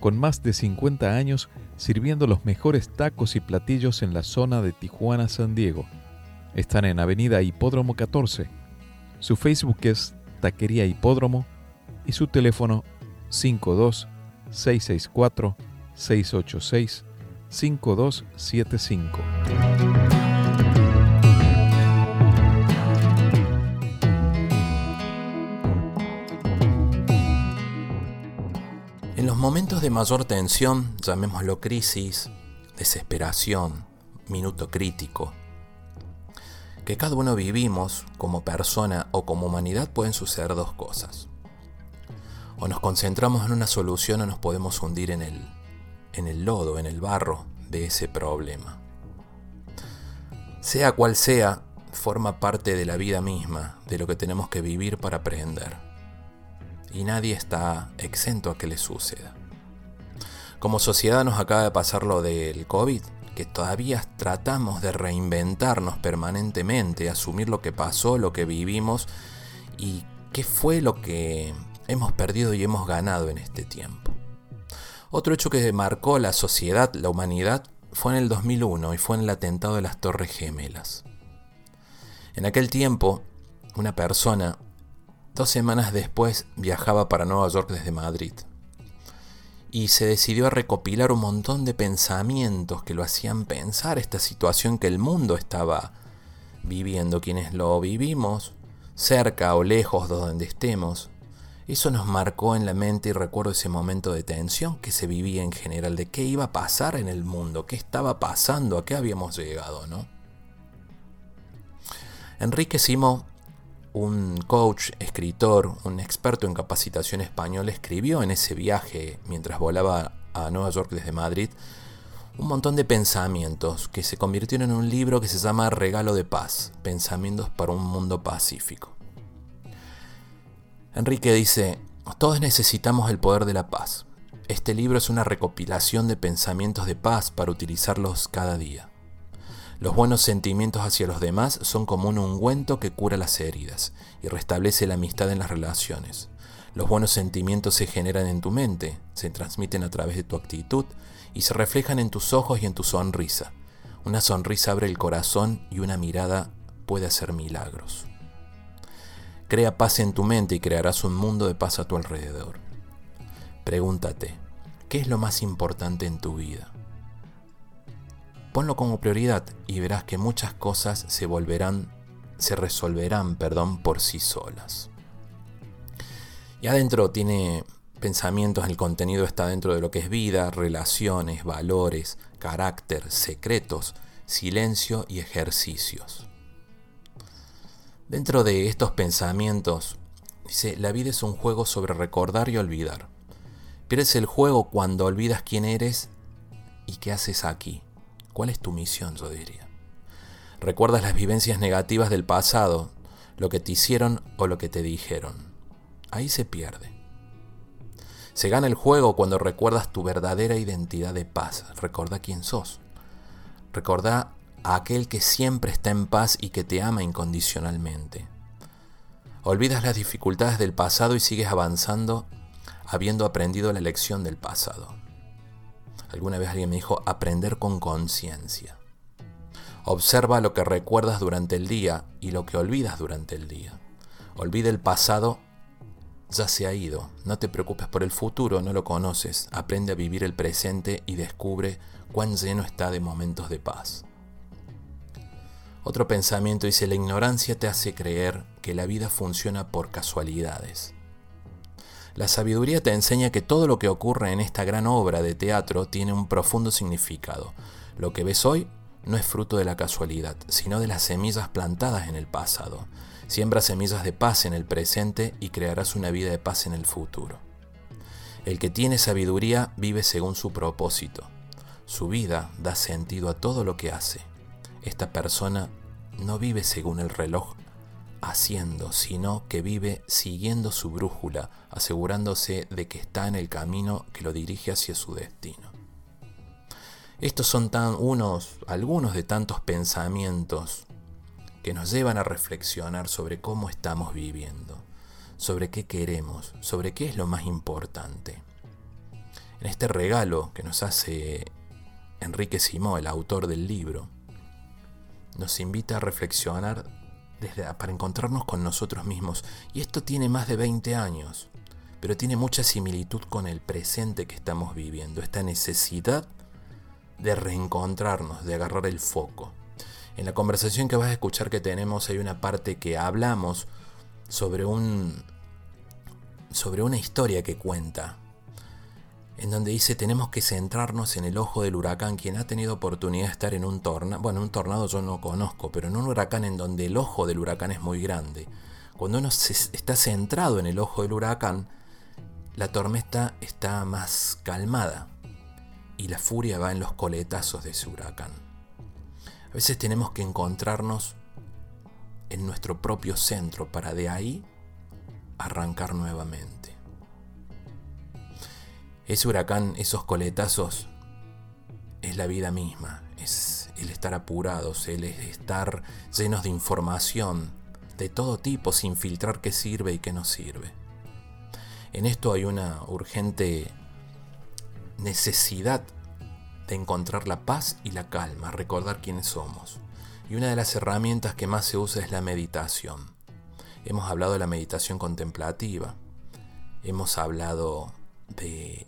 Con más de 50 años sirviendo los mejores tacos y platillos en la zona de Tijuana, San Diego. Están en Avenida Hipódromo 14. Su Facebook es Taquería Hipódromo y su teléfono 52 los momentos de mayor tensión, llamémoslo crisis, desesperación, minuto crítico, que cada uno vivimos como persona o como humanidad pueden suceder dos cosas. O nos concentramos en una solución o nos podemos hundir en el, en el lodo, en el barro de ese problema. Sea cual sea, forma parte de la vida misma, de lo que tenemos que vivir para aprender. Y nadie está exento a que le suceda. Como sociedad nos acaba de pasar lo del COVID, que todavía tratamos de reinventarnos permanentemente, asumir lo que pasó, lo que vivimos y qué fue lo que hemos perdido y hemos ganado en este tiempo. Otro hecho que marcó la sociedad, la humanidad, fue en el 2001 y fue en el atentado de las Torres Gemelas. En aquel tiempo, una persona, dos semanas después, viajaba para Nueva York desde Madrid y se decidió a recopilar un montón de pensamientos que lo hacían pensar esta situación que el mundo estaba viviendo, quienes lo vivimos, cerca o lejos de donde estemos, eso nos marcó en la mente y recuerdo ese momento de tensión que se vivía en general, de qué iba a pasar en el mundo, qué estaba pasando, a qué habíamos llegado, ¿no? Enrique un coach, escritor, un experto en capacitación español, escribió en ese viaje mientras volaba a Nueva York desde Madrid un montón de pensamientos que se convirtieron en un libro que se llama Regalo de Paz, Pensamientos para un Mundo Pacífico. Enrique dice, todos necesitamos el poder de la paz. Este libro es una recopilación de pensamientos de paz para utilizarlos cada día. Los buenos sentimientos hacia los demás son como un ungüento que cura las heridas y restablece la amistad en las relaciones. Los buenos sentimientos se generan en tu mente, se transmiten a través de tu actitud y se reflejan en tus ojos y en tu sonrisa. Una sonrisa abre el corazón y una mirada puede hacer milagros. Crea paz en tu mente y crearás un mundo de paz a tu alrededor. Pregúntate, ¿qué es lo más importante en tu vida? Ponlo como prioridad y verás que muchas cosas se volverán, se resolverán, perdón, por sí solas. Y adentro tiene pensamientos, el contenido está dentro de lo que es vida, relaciones, valores, carácter, secretos, silencio y ejercicios. Dentro de estos pensamientos, dice, la vida es un juego sobre recordar y olvidar. Pierdes el juego cuando olvidas quién eres y qué haces aquí. ¿Cuál es tu misión, yo diría? Recuerdas las vivencias negativas del pasado, lo que te hicieron o lo que te dijeron. Ahí se pierde. Se gana el juego cuando recuerdas tu verdadera identidad de paz. Recuerda quién sos. Recuerda a aquel que siempre está en paz y que te ama incondicionalmente. Olvidas las dificultades del pasado y sigues avanzando habiendo aprendido la lección del pasado. Alguna vez alguien me dijo aprender con conciencia. Observa lo que recuerdas durante el día y lo que olvidas durante el día. Olvida el pasado, ya se ha ido. No te preocupes por el futuro, no lo conoces. Aprende a vivir el presente y descubre cuán lleno está de momentos de paz. Otro pensamiento dice, la ignorancia te hace creer que la vida funciona por casualidades. La sabiduría te enseña que todo lo que ocurre en esta gran obra de teatro tiene un profundo significado. Lo que ves hoy no es fruto de la casualidad, sino de las semillas plantadas en el pasado. Siembra semillas de paz en el presente y crearás una vida de paz en el futuro. El que tiene sabiduría vive según su propósito. Su vida da sentido a todo lo que hace esta persona no vive según el reloj haciendo, sino que vive siguiendo su brújula, asegurándose de que está en el camino que lo dirige hacia su destino. Estos son tan unos, algunos de tantos pensamientos que nos llevan a reflexionar sobre cómo estamos viviendo, sobre qué queremos, sobre qué es lo más importante. En este regalo que nos hace Enrique Simó, el autor del libro, nos invita a reflexionar para encontrarnos con nosotros mismos. Y esto tiene más de 20 años, pero tiene mucha similitud con el presente que estamos viviendo, esta necesidad de reencontrarnos, de agarrar el foco. En la conversación que vas a escuchar que tenemos hay una parte que hablamos sobre un sobre una historia que cuenta en donde dice tenemos que centrarnos en el ojo del huracán. Quien ha tenido oportunidad de estar en un tornado, bueno, un tornado yo no conozco, pero en un huracán en donde el ojo del huracán es muy grande. Cuando uno está centrado en el ojo del huracán, la tormenta está más calmada y la furia va en los coletazos de ese huracán. A veces tenemos que encontrarnos en nuestro propio centro para de ahí arrancar nuevamente. Ese huracán, esos coletazos, es la vida misma, es el estar apurados, el estar llenos de información de todo tipo sin filtrar qué sirve y qué no sirve. En esto hay una urgente necesidad de encontrar la paz y la calma, recordar quiénes somos. Y una de las herramientas que más se usa es la meditación. Hemos hablado de la meditación contemplativa, hemos hablado de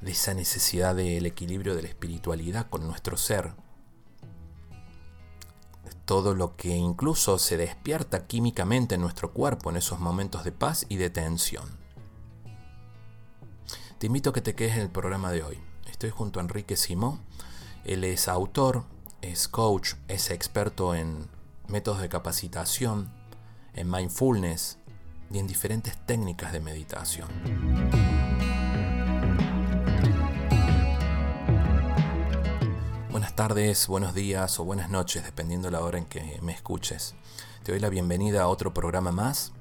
de esa necesidad del equilibrio de la espiritualidad con nuestro ser. Todo lo que incluso se despierta químicamente en nuestro cuerpo en esos momentos de paz y de tensión. Te invito a que te quedes en el programa de hoy. Estoy junto a Enrique Simó. Él es autor, es coach, es experto en métodos de capacitación, en mindfulness y en diferentes técnicas de meditación. Buenas tardes, buenos días o buenas noches, dependiendo de la hora en que me escuches. Te doy la bienvenida a otro programa más.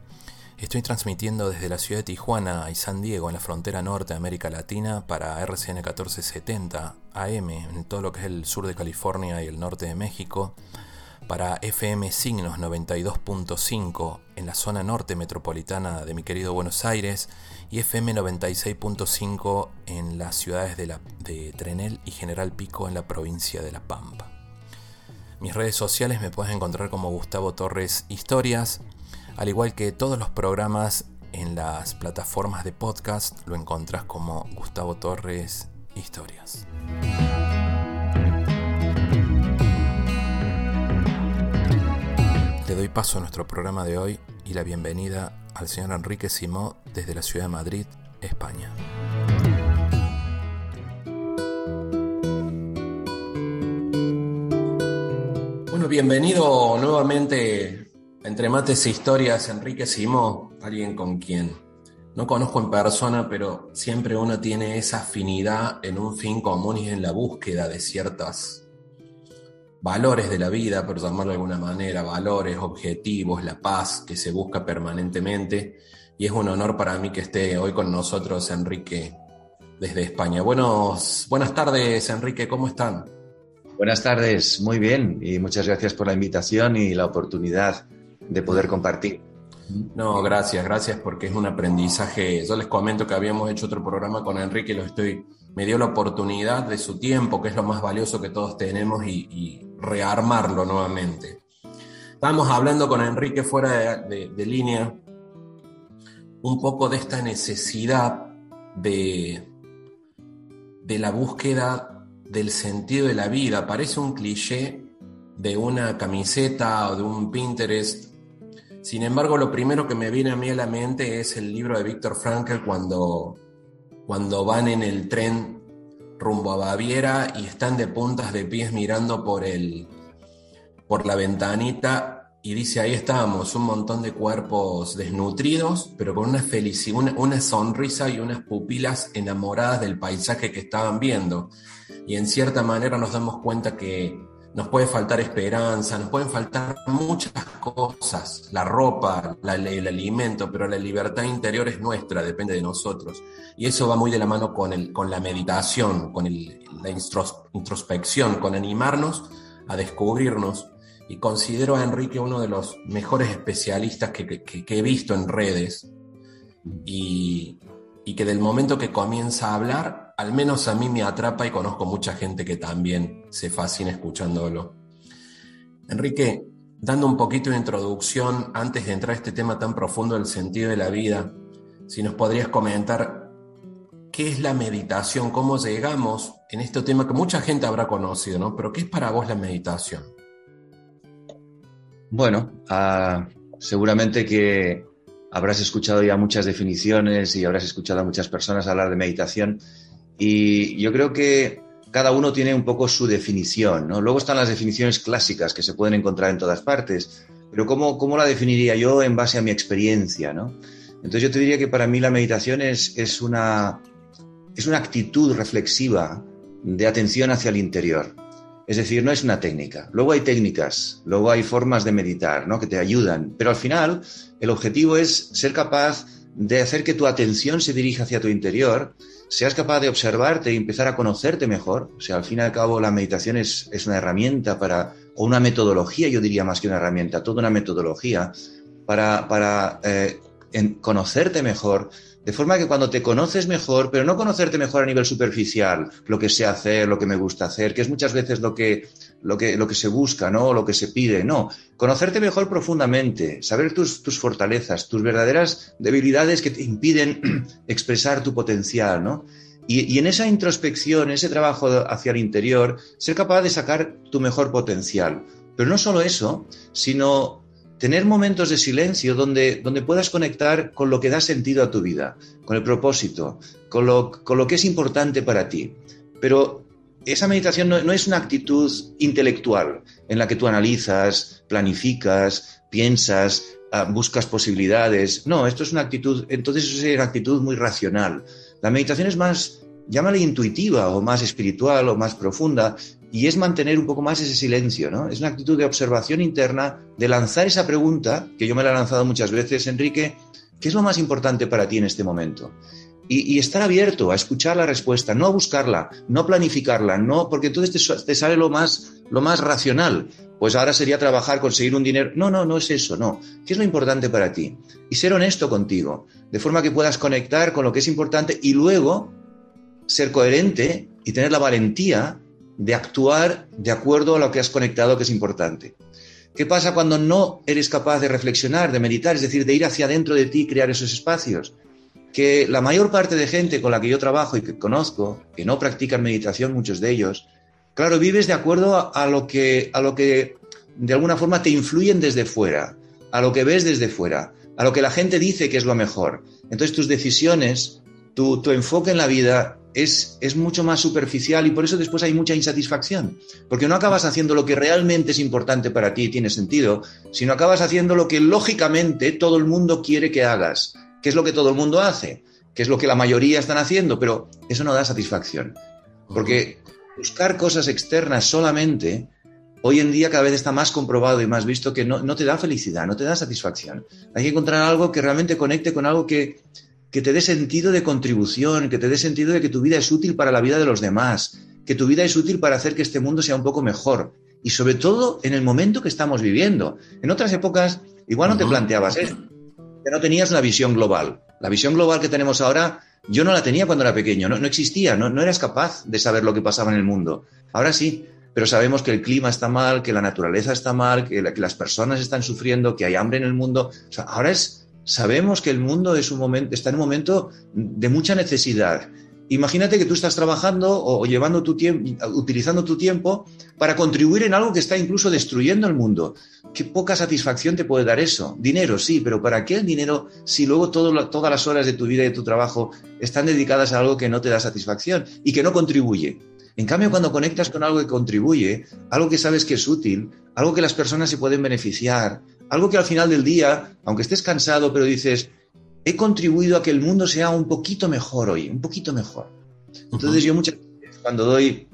Estoy transmitiendo desde la ciudad de Tijuana y San Diego, en la frontera norte de América Latina, para RCN 1470 AM, en todo lo que es el sur de California y el norte de México, para FM Signos 92.5 en la zona norte metropolitana de mi querido Buenos Aires y FM 96.5 en las ciudades de, Trenel y General Pico en la provincia de La Pampa. Mis redes sociales me puedes encontrar como Gustavo Torres Historias, al igual que todos los programas en las plataformas de podcast lo encuentras como Gustavo Torres Historias. Le doy paso a nuestro programa de hoy y la bienvenida al señor Enrique Simó desde la ciudad de Madrid, España. Bueno, bienvenido nuevamente Entre Mates e Historias, Enrique Simó, alguien con quien no conozco en persona, pero siempre uno tiene esa afinidad en un fin común y en la búsqueda de ciertas valores de la vida, por llamarlo de alguna manera, valores, objetivos, la paz que se busca permanentemente. Y es un honor para mí que esté hoy con nosotros Enrique desde España. Buenos, buenas tardes, Enrique, ¿cómo están? Buenas tardes, muy bien, y muchas gracias por la invitación y la oportunidad de poder compartir. No, gracias, gracias porque es un aprendizaje. Yo les comento que habíamos hecho otro programa con Enrique, lo estoy, me dio la oportunidad de su tiempo, que es lo más valioso que todos tenemos, y, rearmarlo nuevamente. Estábamos hablando con Enrique fuera de, línea un poco de esta necesidad de, de la búsqueda del sentido de la vida. Parece un cliché de una camiseta o de un Pinterest sin embargo, lo primero que me viene a mí a la mente es el libro de Víctor Frankl cuando, cuando van en el tren rumbo a Baviera y están de puntas de pies mirando por, el, por la ventanita y dice, ahí estábamos, un montón de cuerpos desnutridos, pero con una felicidad, una, una, sonrisa y unas pupilas enamoradas del paisaje que estaban viendo. Y en cierta manera nos damos cuenta que nos puede faltar esperanza, nos pueden faltar muchas cosas, la ropa, el alimento, pero la libertad interior es nuestra, depende de nosotros. Y eso va muy de la mano con, el, con la meditación, con la introspección, con animarnos a descubrirnos. Y considero a Enrique uno de los mejores especialistas que, he visto en redes. Y, y que del momento que comienza a hablar, al menos a mí me atrapa y conozco mucha gente que también se fascina escuchándolo. Enrique, dando un poquito de introducción antes de entrar a este tema tan profundo del sentido de la vida, si nos podrías comentar qué es la meditación, cómo llegamos en este tema que mucha gente habrá conocido, ¿no? Pero ¿qué es para vos la meditación? Bueno, ah, seguramente que habrás escuchado ya muchas definiciones y habrás escuchado a muchas personas hablar de meditación y yo creo que cada uno tiene un poco su definición, ¿no? Luego están las definiciones clásicas que se pueden encontrar en todas partes, pero ¿cómo, cómo la definiría yo en base a mi experiencia, ¿no? Entonces yo te diría que para mí la meditación es, es, una, es una actitud reflexiva de atención hacia el interior. Es decir, no es una técnica. Luego hay técnicas, luego hay formas de meditar, ¿no? Que te ayudan, pero al final el objetivo es ser capaz de hacer que tu atención se dirija hacia tu interior seas capaz de observarte y empezar a conocerte mejor. O sea, al fin y al cabo la meditación es, una herramienta para, o una metodología, yo diría más que una herramienta, toda una metodología para, para eh, conocerte mejor, de forma que cuando te conoces mejor, pero no conocerte mejor a nivel superficial, lo que sé hacer, lo que me gusta hacer, que es muchas veces lo que, lo que, lo que se busca, ¿no? lo que se pide, no. Conocerte mejor profundamente, saber tus, tus fortalezas, tus verdaderas debilidades que te impiden expresar tu potencial, ¿no? Y, y, en esa introspección, ese trabajo hacia el interior, ser capaz de sacar tu mejor potencial. Pero no solo eso, sino tener momentos de silencio donde, donde puedas conectar con lo que da sentido a tu vida, con el propósito, con lo, con lo que es importante para ti. Pero esa meditación no, es una actitud intelectual en la que tú analizas, planificas, piensas, ah, buscas posibilidades. No, esto es una actitud, entonces es una actitud muy racional. La meditación es más, llámale intuitiva o más espiritual o más profunda, y es mantener un poco más ese silencio, ¿no? Es una actitud de observación interna, de lanzar esa pregunta, que yo me la he lanzado muchas veces, Enrique, ¿qué es lo más importante para ti en este momento? Y, estar abierto a escuchar la respuesta, no a buscarla, no a planificarla, no, porque entonces te, sale lo más, lo más racional. Pues ahora sería trabajar, conseguir un dinero. No, no, no es eso, no. ¿Qué es lo importante para ti? Y ser honesto contigo, de forma que puedas conectar con lo que es importante y luego ser coherente y tener la valentía de actuar de acuerdo a lo que has conectado que es importante. ¿Qué pasa cuando no eres capaz de reflexionar, de meditar, es decir, de ir hacia adentro de ti y crear esos espacios? Que la mayor parte de gente con la que yo trabajo y que conozco, que no practican meditación, muchos de ellos, claro, vives de acuerdo a lo que, a lo que de alguna forma te influyen desde fuera, a lo que ves desde fuera, a lo que la gente dice que es lo mejor. Entonces tus decisiones, tu, tu enfoque en la vida es, es, mucho más superficial y por eso después hay mucha insatisfacción. Porque no acabas haciendo lo que realmente es importante para ti y tiene sentido, sino acabas haciendo lo que lógicamente todo el mundo quiere que hagas, que es lo que todo el mundo hace, que es lo que la mayoría están haciendo, pero eso no da satisfacción. Porque buscar cosas externas solamente, hoy en día cada vez está más comprobado y más visto que no, no te da felicidad, no te da satisfacción. Hay que encontrar algo que realmente conecte con algo que, que te dé sentido de contribución, que te dé sentido de que tu vida es útil para la vida de los demás, que tu vida es útil para hacer que este mundo sea un poco mejor. Y sobre todo en el momento que estamos viviendo. En otras épocas igual no te planteabas eso, que no tenías la visión global. La visión global que tenemos ahora, yo no la tenía cuando era pequeño, no, existía, no, no eras capaz de saber lo que pasaba en el mundo. Ahora sí, pero sabemos que el clima está mal, que la naturaleza está mal, que, las personas están sufriendo, que hay hambre en el mundo. Ahora es sabemos que el mundo es un momento, está en un momento de mucha necesidad. Imagínate que tú estás trabajando o, llevando tu tiempo, utilizando tu tiempo para contribuir en algo que está incluso destruyendo el mundo. Qué poca satisfacción te puede dar eso. Dinero, sí, pero ¿para qué el dinero si luego todas las horas de tu vida y de tu trabajo están dedicadas a algo que no te da satisfacción y que no contribuye? En cambio, cuando conectas con algo que contribuye, algo que sabes que es útil, algo que las personas se pueden beneficiar, algo que al final del día, aunque estés cansado, pero dices, he contribuido a que el mundo sea un poquito mejor hoy, un poquito mejor. Entonces yo muchas veces cuando doy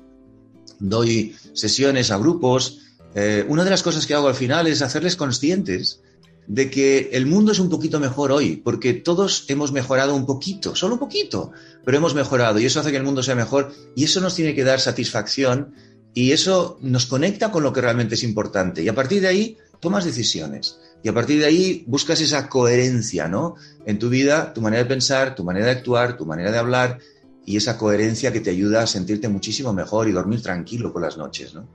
doy sesiones a grupos, eh, una de las cosas que hago al final es hacerles conscientes de que el mundo es un poquito mejor hoy, porque todos hemos mejorado un poquito, solo un poquito, pero hemos mejorado y eso hace que el mundo sea mejor y eso nos tiene que dar satisfacción y eso nos conecta con lo que realmente es importante. Y a partir de ahí tomas decisiones y a partir de ahí buscas esa coherencia, ¿no? En tu vida, tu manera de pensar, tu manera de actuar, tu manera de hablar y esa coherencia que te ayuda a sentirte muchísimo mejor y dormir tranquilo por las noches, ¿no?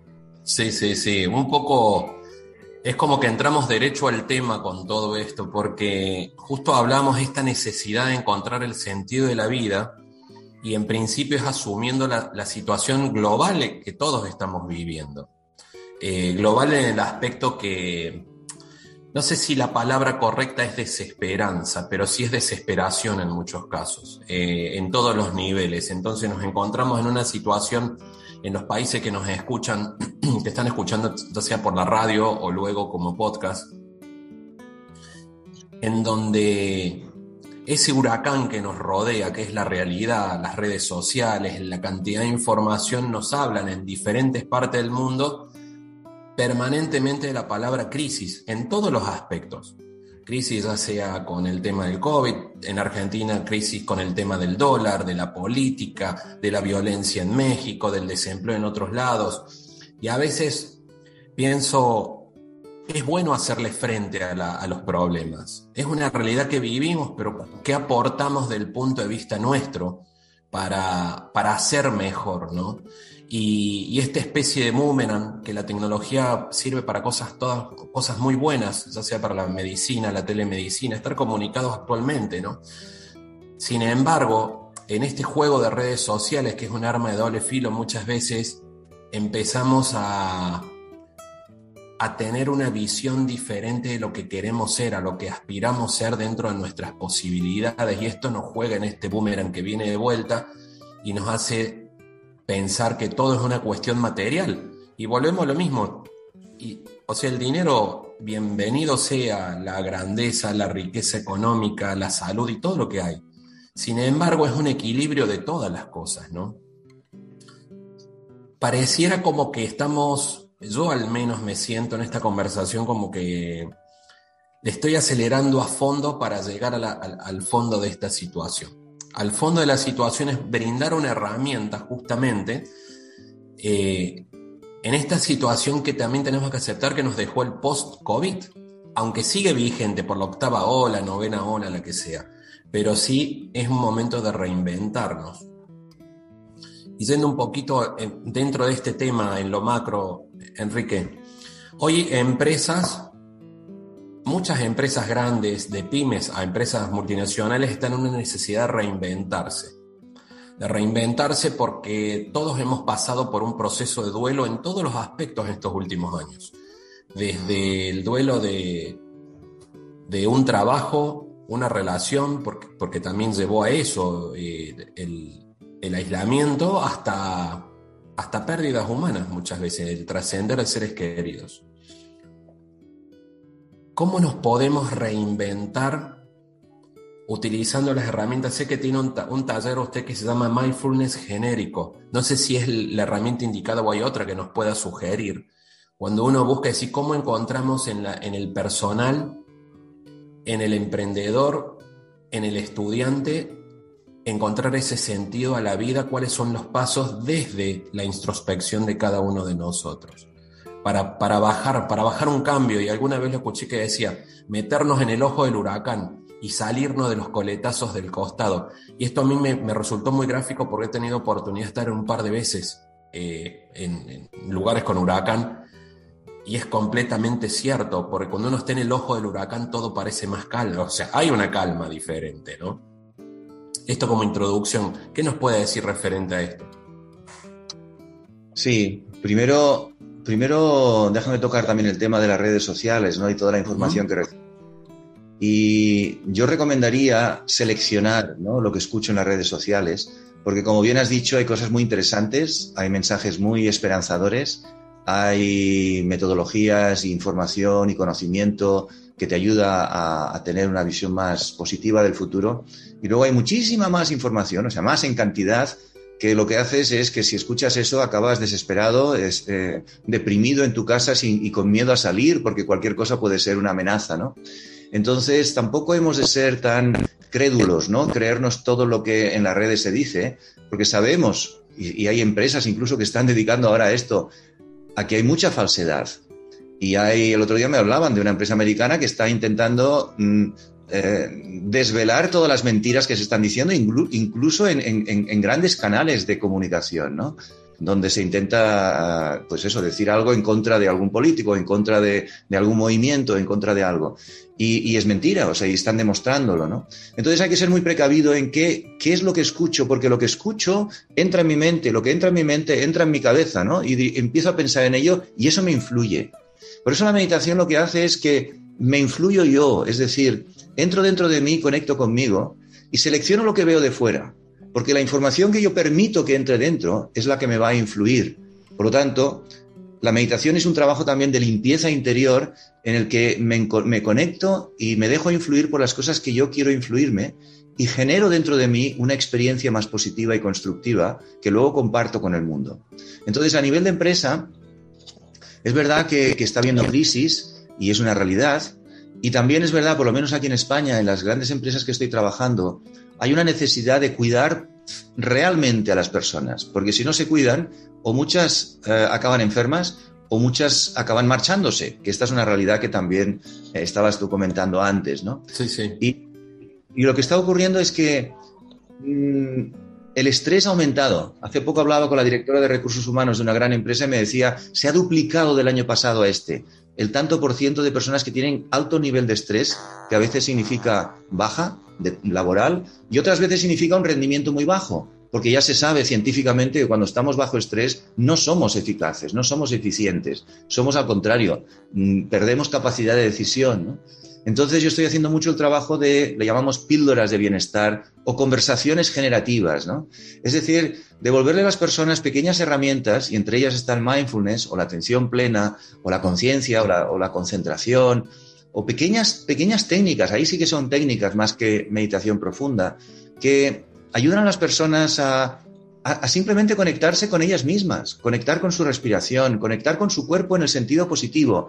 Sí, sí, sí. Un poco es como que entramos derecho al tema con todo esto, porque justo hablamos de esta necesidad de encontrar el sentido de la vida y en principio es asumiendo la, situación global que todos estamos viviendo. Eh, global en el aspecto que, no sé si la palabra correcta es desesperanza, pero sí es desesperación en muchos casos, eh, en todos los niveles. Entonces nos encontramos en una situación en los países que nos escuchan, que están escuchando ya sea por la radio o luego como podcast, en donde ese huracán que nos rodea, que es la realidad, las redes sociales, la cantidad de información, nos hablan en diferentes partes del mundo permanentemente la palabra crisis, en todos los aspectos crisis ya sea con el tema del COVID, en Argentina crisis con el tema del dólar, de la política, de la violencia en México, del desempleo en otros lados. Y a veces pienso, es bueno hacerle frente a, los problemas. Es una realidad que vivimos, pero ¿qué aportamos del punto de vista nuestro para, para hacer mejor? ¿no? Y, esta especie de boomerang, que la tecnología sirve para cosas, todas cosas muy buenas, ya sea para la medicina, la telemedicina, estar comunicados actualmente, ¿no? Sin embargo, en este juego de redes sociales, que es un arma de doble filo, muchas veces empezamos a, a tener una visión diferente de lo que queremos ser, a lo que aspiramos ser dentro de nuestras posibilidades, y esto nos juega en este boomerang que viene de vuelta y nos hace pensar que todo es una cuestión material. Y volvemos a lo mismo. Y, o sea, el dinero, bienvenido sea la grandeza, la riqueza económica, la salud y todo lo que hay. Sin embargo, es un equilibrio de todas las cosas, ¿no? Pareciera como que estamos, yo al menos me siento en esta conversación como que le estoy acelerando a fondo para llegar al fondo de esta situación al fondo de la situación es brindar una herramienta justamente eh, en esta situación que también tenemos que aceptar que nos dejó el post-COVID, aunque sigue vigente por la octava ola, novena ola, la que sea, pero sí es un momento de reinventarnos. Y yendo un poquito dentro de este tema, en lo macro, Enrique, hoy empresas muchas empresas grandes, de pymes a empresas multinacionales, están en una necesidad de reinventarse. De reinventarse porque todos hemos pasado por un proceso de duelo en todos los aspectos en estos últimos años. Desde el duelo de, un trabajo, una relación, porque, también llevó a eso eh, el, el, aislamiento, hasta, hasta pérdidas humanas muchas veces, el trascender de seres queridos. ¿Cómo nos podemos reinventar utilizando las herramientas? Sé que tiene un, taller usted que se llama Mindfulness genérico. No sé si es la herramienta indicada o hay otra que nos pueda sugerir. Cuando uno busca decir cómo encontramos en, en el personal, en el emprendedor, en el estudiante, encontrar ese sentido a la vida, cuáles son los pasos desde la introspección de cada uno de nosotros para, para, bajar, para bajar un cambio. Y alguna vez lo escuché que decía, meternos en el ojo del huracán y salirnos de los coletazos del costado. Y esto a mí me, resultó muy gráfico porque he tenido oportunidad de estar un par de veces eh, en, lugares con huracán. Y es completamente cierto, porque cuando uno está en el ojo del huracán todo parece más calmo. O sea, hay una calma diferente, ¿no? Esto como introducción, ¿qué nos puede decir referente a esto? Sí, primero primero déjame tocar también el tema de las redes sociales ¿no? y toda la información que recibo. Y yo recomendaría seleccionar ¿no? lo que escucho en las redes sociales, porque como bien has dicho, hay cosas muy interesantes, hay mensajes muy esperanzadores, hay metodologías, información y conocimiento que te ayuda a, a, tener una visión más positiva del futuro. Y luego hay muchísima más información, o sea, más en cantidad, que lo que haces es que si escuchas eso acabas desesperado, es, eh, deprimido en tu casa y con miedo a salir porque cualquier cosa puede ser una amenaza, ¿no? Entonces tampoco hemos de ser tan crédulos, ¿no? Creernos todo lo que en las redes se dice, porque sabemos, y, y hay empresas incluso que están dedicando ahora a esto, a que hay mucha falsedad. Y hay, el otro día me hablaban de una empresa americana que está intentando mm, eh, desvelar todas las mentiras que se están diciendo, incluso en, grandes canales de comunicación, ¿no? Donde se intenta, pues eso, decir algo en contra de algún político, en contra de, algún movimiento, en contra de algo. Y, es mentira, o sea, y están demostrándolo, ¿no? Entonces hay que ser muy precavido en qué, qué es lo que escucho, porque lo que escucho entra en mi mente, lo que entra en mi mente entra en mi cabeza, ¿no? Y empiezo a pensar en ello y eso me influye. Por eso la meditación lo que hace es que me influyo yo, es decir, entro dentro de mí, conecto conmigo y selecciono lo que veo de fuera, porque la información que yo permito que entre dentro es la que me va a influir. Por lo tanto, la meditación es un trabajo también de limpieza interior en el que me, me, conecto y me dejo influir por las cosas que yo quiero influirme y genero dentro de mí una experiencia más positiva y constructiva que luego comparto con el mundo. Entonces, a nivel de empresa, es verdad que, que está habiendo crisis y es una realidad, y también es verdad, por lo menos aquí en España, en las grandes empresas que estoy trabajando, hay una necesidad de cuidar realmente a las personas, porque si no se cuidan, o muchas eh, acaban enfermas o muchas acaban marchándose, que esta es una realidad que también eh, estabas tú comentando antes, ¿no? Sí, sí. Y, lo que está ocurriendo es que mm, el estrés ha aumentado. Hace poco hablaba con la directora de recursos humanos de una gran empresa y me decía, se ha duplicado del año pasado a este el tanto por ciento de personas que tienen alto nivel de estrés, que a veces significa baja de, laboral y otras veces significa un rendimiento muy bajo, porque ya se sabe científicamente que cuando estamos bajo estrés no somos eficaces, no somos eficientes, somos al contrario, mm, perdemos capacidad de decisión. Entonces yo estoy haciendo mucho el trabajo de, le llamamos píldoras de bienestar o conversaciones generativas, ¿no? Es decir, devolverle a las personas pequeñas herramientas, y entre ellas está el mindfulness o la atención plena o la conciencia o la, concentración, o pequeñas, pequeñas técnicas, ahí sí que son técnicas más que meditación profunda, que ayudan a las personas a, a, simplemente conectarse con ellas mismas, conectar con su respiración, conectar con su cuerpo en el sentido positivo,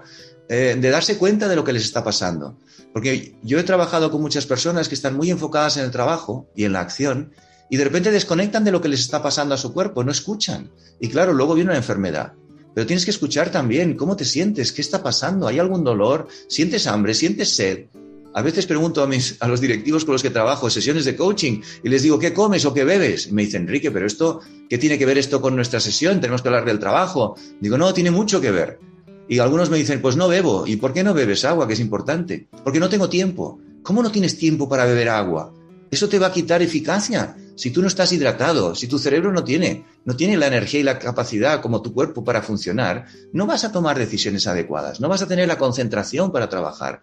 eh, de darse cuenta de lo que les está pasando. Porque yo he trabajado con muchas personas que están muy enfocadas en el trabajo y en la acción y de repente desconectan de lo que les está pasando a su cuerpo, no escuchan. Y claro, luego viene una enfermedad. Pero tienes que escuchar también cómo te sientes, qué está pasando, hay algún dolor, sientes hambre, sientes sed. A veces pregunto a, mis, los directivos con los que trabajo, sesiones de coaching, y les digo, ¿qué comes o qué bebes? Y me dicen, Enrique, pero esto, ¿qué tiene que ver esto con nuestra sesión? Tenemos que hablar del trabajo. Digo, no, tiene mucho que ver. Y algunos me dicen, pues no bebo. ¿Y por qué no bebes agua, que es importante? Porque no tengo tiempo. ¿Cómo no tienes tiempo para beber agua? Eso te va a quitar eficacia. Si tú no estás hidratado, si tu cerebro no tiene, no tiene la energía y la capacidad como tu cuerpo para funcionar, no vas a tomar decisiones adecuadas, no vas a tener la concentración para trabajar.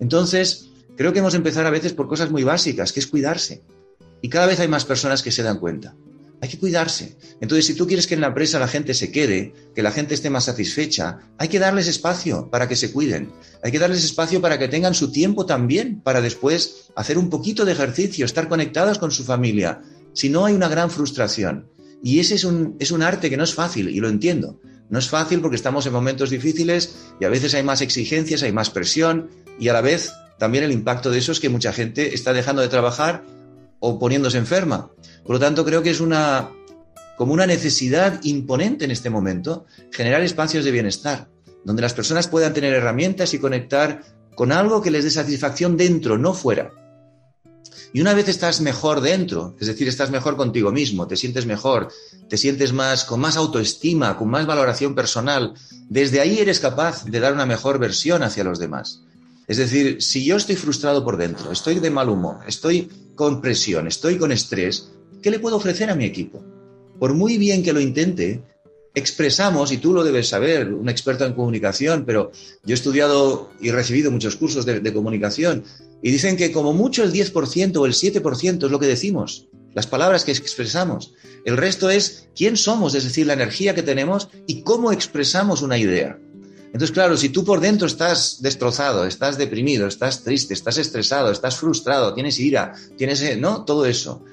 Entonces, creo que hemos de empezar a veces por cosas muy básicas, que es cuidarse. Y cada vez hay más personas que se dan cuenta. Hay que cuidarse. Entonces, si tú quieres que en la empresa la gente se quede, que la gente esté más satisfecha, hay que darles espacio para que se cuiden. Hay que darles espacio para que tengan su tiempo también, para después hacer un poquito de ejercicio, estar conectados con su familia. Si no, hay una gran frustración. Y ese es un, es un arte que no es fácil, y lo entiendo. No es fácil porque estamos en momentos difíciles y a veces hay más exigencias, hay más presión y a la vez también el impacto de eso es que mucha gente está dejando de trabajar o poniéndose enferma. Por lo tanto, creo que es una, como una necesidad imponente en este momento generar espacios de bienestar, donde las personas puedan tener herramientas y conectar con algo que les dé satisfacción dentro, no fuera. Y una vez estás mejor dentro, es decir, estás mejor contigo mismo, te sientes mejor, te sientes más con más autoestima, con más valoración personal, desde ahí eres capaz de dar una mejor versión hacia los demás. Es decir, si yo estoy frustrado por dentro, estoy de mal humor, estoy con presión, estoy con estrés, ¿qué le puedo ofrecer a mi equipo? Por muy bien que lo intente, expresamos, y tú lo debes saber, un experto en comunicación, pero yo he estudiado y recibido muchos cursos de, comunicación, y dicen que como mucho el 10% o el 7% es lo que decimos, las palabras que expresamos. El resto es quién somos, es decir, la energía que tenemos y cómo expresamos una idea. Entonces, claro, si tú por dentro estás destrozado, estás deprimido, estás triste, estás estresado, estás frustrado, tienes ira, tienes, ¿no? Todo eso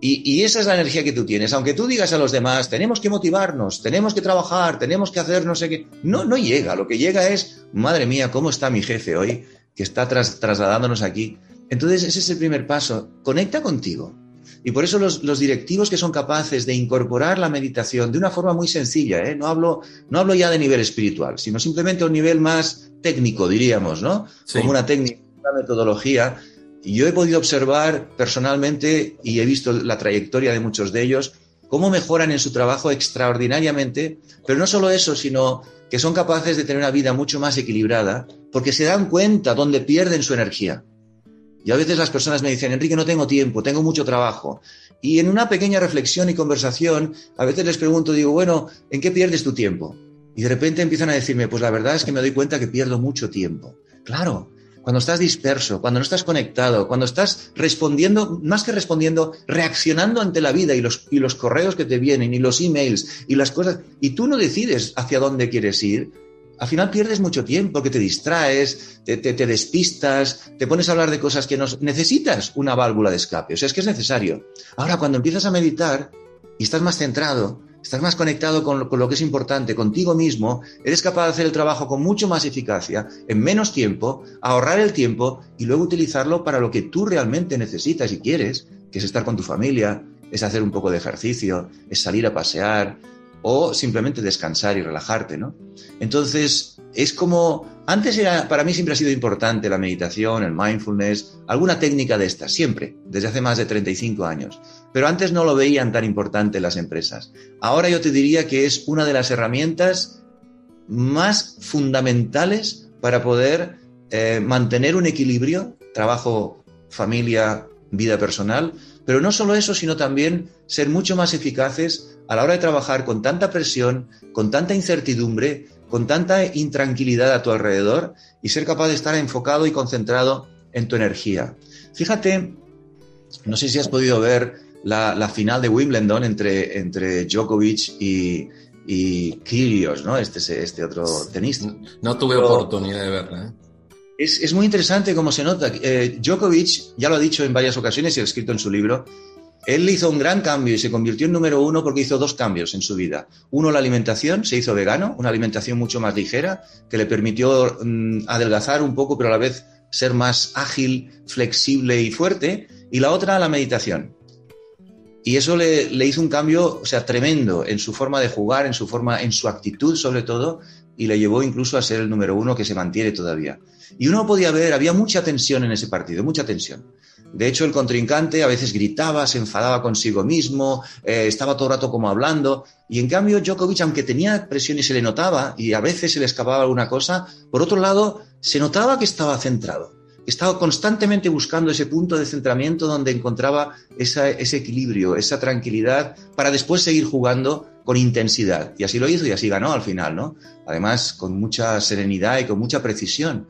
Y, esa es la energía que tú tienes. Aunque tú digas a los demás, tenemos que motivarnos, tenemos que trabajar, tenemos que hacer no sé qué. No, no llega. Lo que llega es, madre mía, ¿cómo está mi jefe hoy? Que está trasladándonos aquí. Entonces, ese es el primer paso. Conecta contigo. Y por eso los, directivos que son capaces de incorporar la meditación de una forma muy sencilla, ¿eh? no, hablo, no hablo ya de nivel espiritual, sino simplemente a un nivel más técnico, diríamos, ¿no? Como una técnica, una metodología yo he podido observar personalmente y he visto la trayectoria de muchos de ellos, cómo mejoran en su trabajo extraordinariamente, pero no solo eso, sino que son capaces de tener una vida mucho más equilibrada, porque se dan cuenta dónde pierden su energía. Y a veces las personas me dicen, Enrique, no tengo tiempo, tengo mucho trabajo. Y en una pequeña reflexión y conversación, a veces les pregunto, digo, bueno, ¿en qué pierdes tu tiempo? Y de repente empiezan a decirme, pues la verdad es que me doy cuenta que pierdo mucho tiempo. Claro, cuando estás disperso, cuando no estás conectado, cuando estás respondiendo, más que respondiendo, reaccionando ante la vida y los, y los correos que te vienen y los emails y las cosas, y tú no decides hacia dónde quieres ir, al final pierdes mucho tiempo porque te distraes, te, te, despistas, te pones a hablar de cosas que no necesitas una válvula de escape. O sea, es que es necesario. Ahora, cuando empiezas a meditar y estás más centrado, estás más conectado con lo, que es importante, contigo mismo, eres capaz de hacer el trabajo con mucho más eficacia, en menos tiempo, ahorrar el tiempo y luego utilizarlo para lo que tú realmente necesitas y quieres, que es estar con tu familia, es hacer un poco de ejercicio, es salir a pasear o simplemente descansar y relajarte, ¿no? Entonces, es como, antes era, para mí siempre ha sido importante la meditación, el mindfulness, alguna técnica de estas, siempre, desde hace más de 35 años. Pero antes no lo veían tan importante las empresas. Ahora yo te diría que es una de las herramientas más fundamentales para poder eh, mantener un equilibrio, trabajo, familia, vida personal, pero no solo eso, sino también ser mucho más eficaces a la hora de trabajar con tanta presión, con tanta incertidumbre, con tanta intranquilidad a tu alrededor y ser capaz de estar enfocado y concentrado en tu energía. Fíjate, no sé si has podido ver la, final de Wimbledon entre, entre Djokovic y, y Kyrgios, ¿no? Este, este otro tenista. No tuve oportunidad de verla. ¿eh? Es, muy interesante cómo se nota. Eh, Djokovic, ya lo ha dicho en varias ocasiones y ha escrito en su libro, él hizo un gran cambio y se convirtió en número uno porque hizo dos cambios en su vida. Uno, la alimentación, se hizo vegano, una alimentación mucho más ligera, que le permitió mm, adelgazar un poco, pero a la vez ser más ágil, flexible y fuerte. Y la otra, la meditación. Y eso le, hizo un cambio, o sea, tremendo en su forma de jugar, en su forma, en su actitud sobre todo, y le llevó incluso a ser el número uno que se mantiene todavía. Y uno podía ver, había mucha tensión en ese partido, mucha tensión. De hecho, el contrincante a veces gritaba, se enfadaba consigo mismo, eh, estaba todo el rato como hablando. Y en cambio, Djokovic, aunque tenía presión y se le notaba, y a veces se le escapaba alguna cosa, por otro lado, se notaba que estaba centrado. Estaba constantemente buscando ese punto de centramiento donde encontraba ese equilibrio, esa tranquilidad, para después seguir jugando con intensidad. Y así lo hizo y así ganó al final, ¿no? Además, con mucha serenidad y con mucha precisión.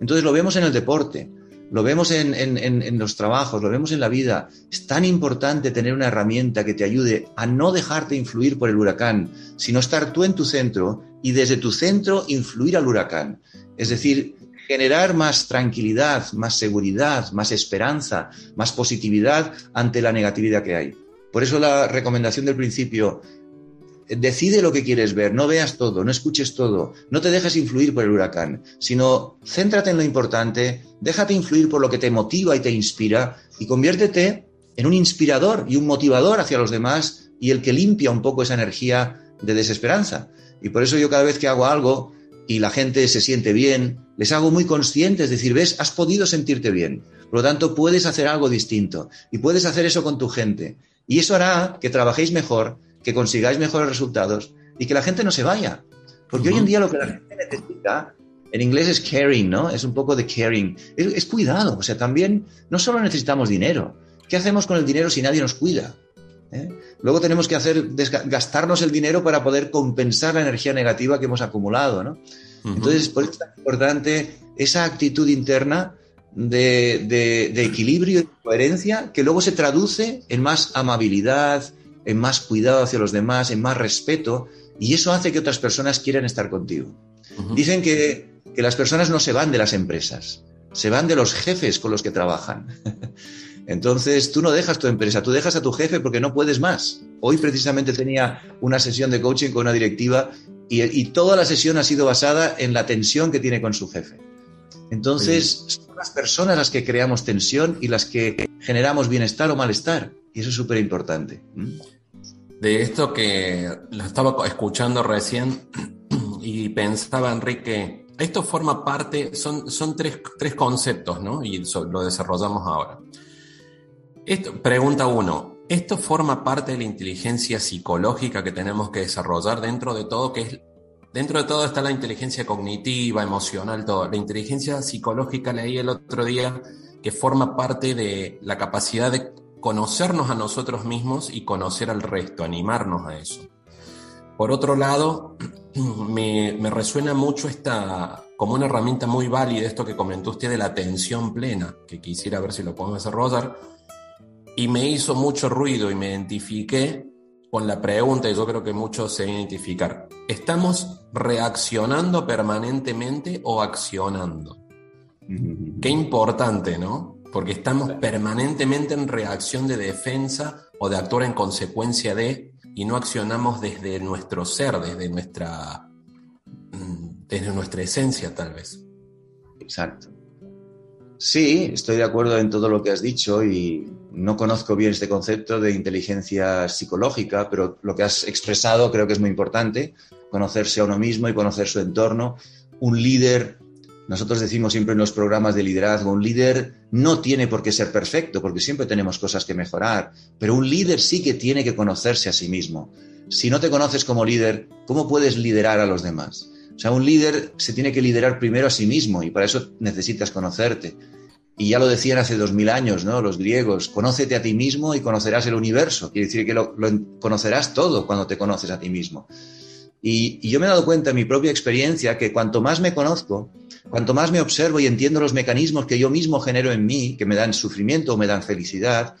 Entonces lo vemos en el deporte lo vemos en, los trabajos, lo vemos en la vida. Es tan importante tener una herramienta que te ayude a no dejarte influir por el huracán, sino estar tú en tu centro y desde tu centro influir al huracán. Es decir, generar más tranquilidad, más seguridad, más esperanza, más positividad ante la negatividad que hay. Por eso la recomendación del principio, decide lo que quieres ver, no veas todo, no escuches todo, no te dejes influir por el huracán, sino céntrate en lo importante, déjate influir por lo que te motiva y te inspira y conviértete en un inspirador y un motivador hacia los demás y el que limpia un poco esa energía de desesperanza. Y por eso yo cada vez que hago algo y la gente se siente bien, les hago muy conscientes, decir, ves, has podido sentirte bien. Por lo tanto, puedes hacer algo distinto y puedes hacer eso con tu gente. Y eso hará que trabajéis mejor, que consigáis mejores resultados y que la gente no se vaya. Porque hoy en día lo que la gente necesita, en inglés es caring, ¿no? Es un poco de caring. Es, cuidado. O sea, también no solo necesitamos dinero. ¿Qué hacemos con el dinero si nadie nos cuida? ¿Eh? Luego tenemos que hacer gastarnos el dinero para poder compensar la energía negativa que hemos acumulado, ¿no? Entonces, por eso es tan importante esa actitud interna de, de, equilibrio y coherencia que luego se traduce en más amabilidad, en más cuidado hacia los demás, en más respeto, y eso hace que otras personas quieran estar contigo. Dicen que, las personas no se van de las empresas, se van de los jefes con los que trabajan. Entonces, tú no dejas tu empresa, tú dejas a tu jefe porque no puedes más. Hoy precisamente tenía una sesión de coaching con una directiva y, toda la sesión ha sido basada en la tensión que tiene con su jefe. Entonces, son las personas las que creamos tensión y las que generamos bienestar o malestar. Y eso es súper importante. De esto que lo estaba escuchando recién y pensaba, Enrique, esto forma parte, son, son tres, tres conceptos, ¿no? Y lo desarrollamos ahora. Esto, pregunta uno, ¿esto forma parte de la inteligencia psicológica que tenemos que desarrollar dentro de todo, que es, dentro de todo está la inteligencia cognitiva, emocional, todo. La inteligencia psicológica leí el otro día que forma parte de la capacidad de conocernos a nosotros mismos y conocer al resto, animarnos a eso. Por otro lado, me, resuena mucho esta, como una herramienta muy válida, esto que comentó usted de la atención plena, que quisiera ver si lo podemos desarrollar, y me hizo mucho ruido y me identifiqué con la pregunta, y yo creo que muchos se identificar. ¿Estamos reaccionando permanentemente o accionando? Qué importante, ¿no? Porque estamos permanentemente en reacción de defensa o de actuar en consecuencia de, y no accionamos desde nuestro ser, desde nuestra, mm, desde nuestra esencia, tal vez. Exacto. Sí, estoy de acuerdo en todo lo que has dicho y no conozco bien este concepto de inteligencia psicológica, pero lo que has expresado creo que es muy importante, conocerse a uno mismo y conocer su entorno. Un líder, nosotros decimos siempre en los programas de liderazgo, un líder no tiene por qué ser perfecto, porque siempre tenemos cosas que mejorar, pero un líder sí que tiene que conocerse a sí mismo. Si no te conoces como líder, ¿cómo puedes liderar a los demás? O sea, un líder se tiene que liderar primero a sí mismo y para eso necesitas conocerte. Y ya lo decían hace dos mil años, ¿no? Los griegos, conócete a ti mismo y conocerás el universo. Quiere decir que lo, conocerás todo cuando te conoces a ti mismo. Y, y, yo me he dado cuenta en mi propia experiencia que cuanto más me conozco, cuanto más me observo y entiendo los mecanismos que yo mismo genero en mí, que me dan sufrimiento o me dan felicidad,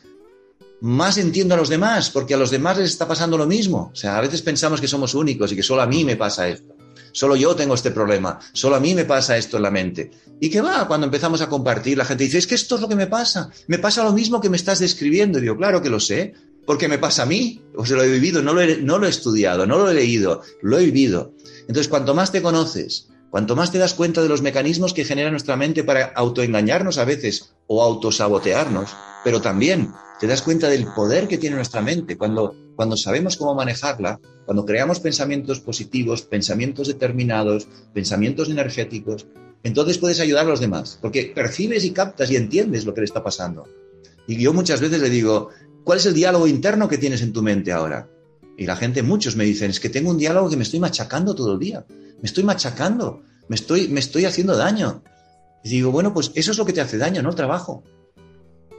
más entiendo a los demás, porque a los demás les está pasando lo mismo. O sea, a veces pensamos que somos únicos y que solo a mí me pasa esto solo yo tengo este problema, solo a mí me pasa esto en la mente. ¿Y qué va? Cuando empezamos a compartir, la gente dice, es que esto es lo que me pasa, me pasa lo mismo que me estás describiendo. Y digo, claro que lo sé, porque me pasa a mí, o se lo he vivido, no lo he, no lo he estudiado, no lo he leído, lo he vivido. Entonces, cuanto más te conoces, cuanto más te das cuenta de los mecanismos que genera nuestra mente para autoengañarnos a veces o autosabotearnos, pero también te das cuenta del poder que tiene nuestra mente. Cuando, cuando sabemos cómo manejarla, cuando creamos pensamientos positivos, pensamientos determinados, pensamientos energéticos, entonces puedes ayudar a los demás, porque percibes y captas y entiendes lo que le está pasando. Y yo muchas veces le digo, ¿cuál es el diálogo interno que tienes en tu mente ahora? Y la gente, muchos me dicen, es que tengo un diálogo que me estoy machacando todo el día, me estoy machacando, me estoy, me estoy haciendo daño. Y digo, bueno, pues eso es lo que te hace daño, no el trabajo.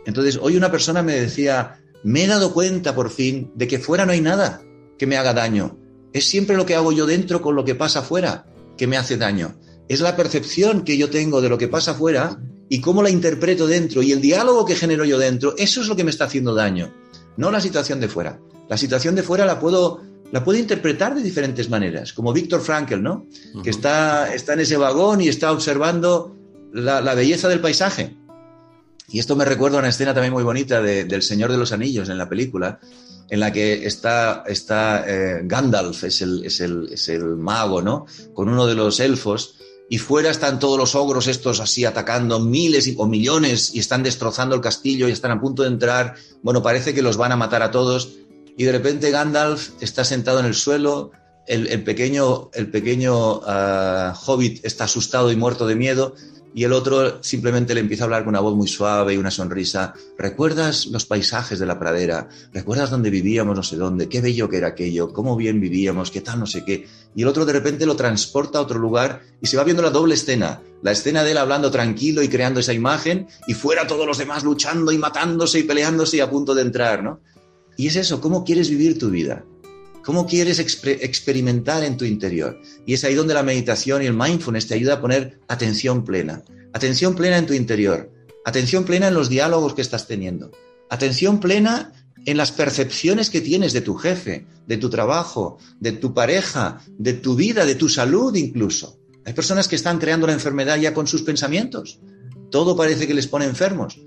Entonces, hoy una persona me decía, me he dado cuenta por fin de que fuera no hay nada que me haga daño. Es siempre lo que hago yo dentro con lo que pasa afuera que me hace daño. Es la percepción que yo tengo de lo que pasa afuera y cómo la interpreto dentro y el diálogo que genero yo dentro, eso es lo que me está haciendo daño, no la situación de fuera. La situación de fuera la puedo, la puedo interpretar de diferentes maneras, como Víctor Frankl, ¿no? Que está, está en ese vagón y está observando la, la belleza del paisaje y esto me recuerda a una escena también muy bonita del Señor de los Anillos en la película, en la que está, está eh, Gandalf, es el, es, el, es el mago, ¿no? Con uno de los elfos, y fuera están todos los ogros estos así atacando miles o millones y están destrozando el castillo y están a punto de entrar. Bueno, parece que los van a matar a todos. Y de repente Gandalf está sentado en el suelo, el, pequeño, el pequeño uh, hobbit está asustado y muerto de miedo, y el otro simplemente le empieza a hablar con una voz muy suave y una sonrisa. ¿Recuerdas los paisajes de la pradera? ¿Recuerdas dónde vivíamos, no sé dónde? Qué bello que era aquello, cómo bien vivíamos, qué tal, no sé qué. Y el otro de repente lo transporta a otro lugar y se va viendo la doble escena. La escena de él hablando tranquilo y creando esa imagen y fuera todos los demás luchando y matándose y peleándose y a punto de entrar, ¿no? Y es eso, ¿cómo quieres vivir tu vida? ¿Cómo quieres experimentar en tu interior? Y es ahí donde la meditación y el mindfulness te ayuda a poner atención plena. Atención plena en tu interior. Atención plena en los diálogos que estás teniendo. Atención plena en las percepciones que tienes de tu jefe, de tu trabajo, de tu pareja, de tu vida, de tu salud incluso. Hay personas que están creando la enfermedad ya con sus pensamientos. Todo parece que les pone enfermos.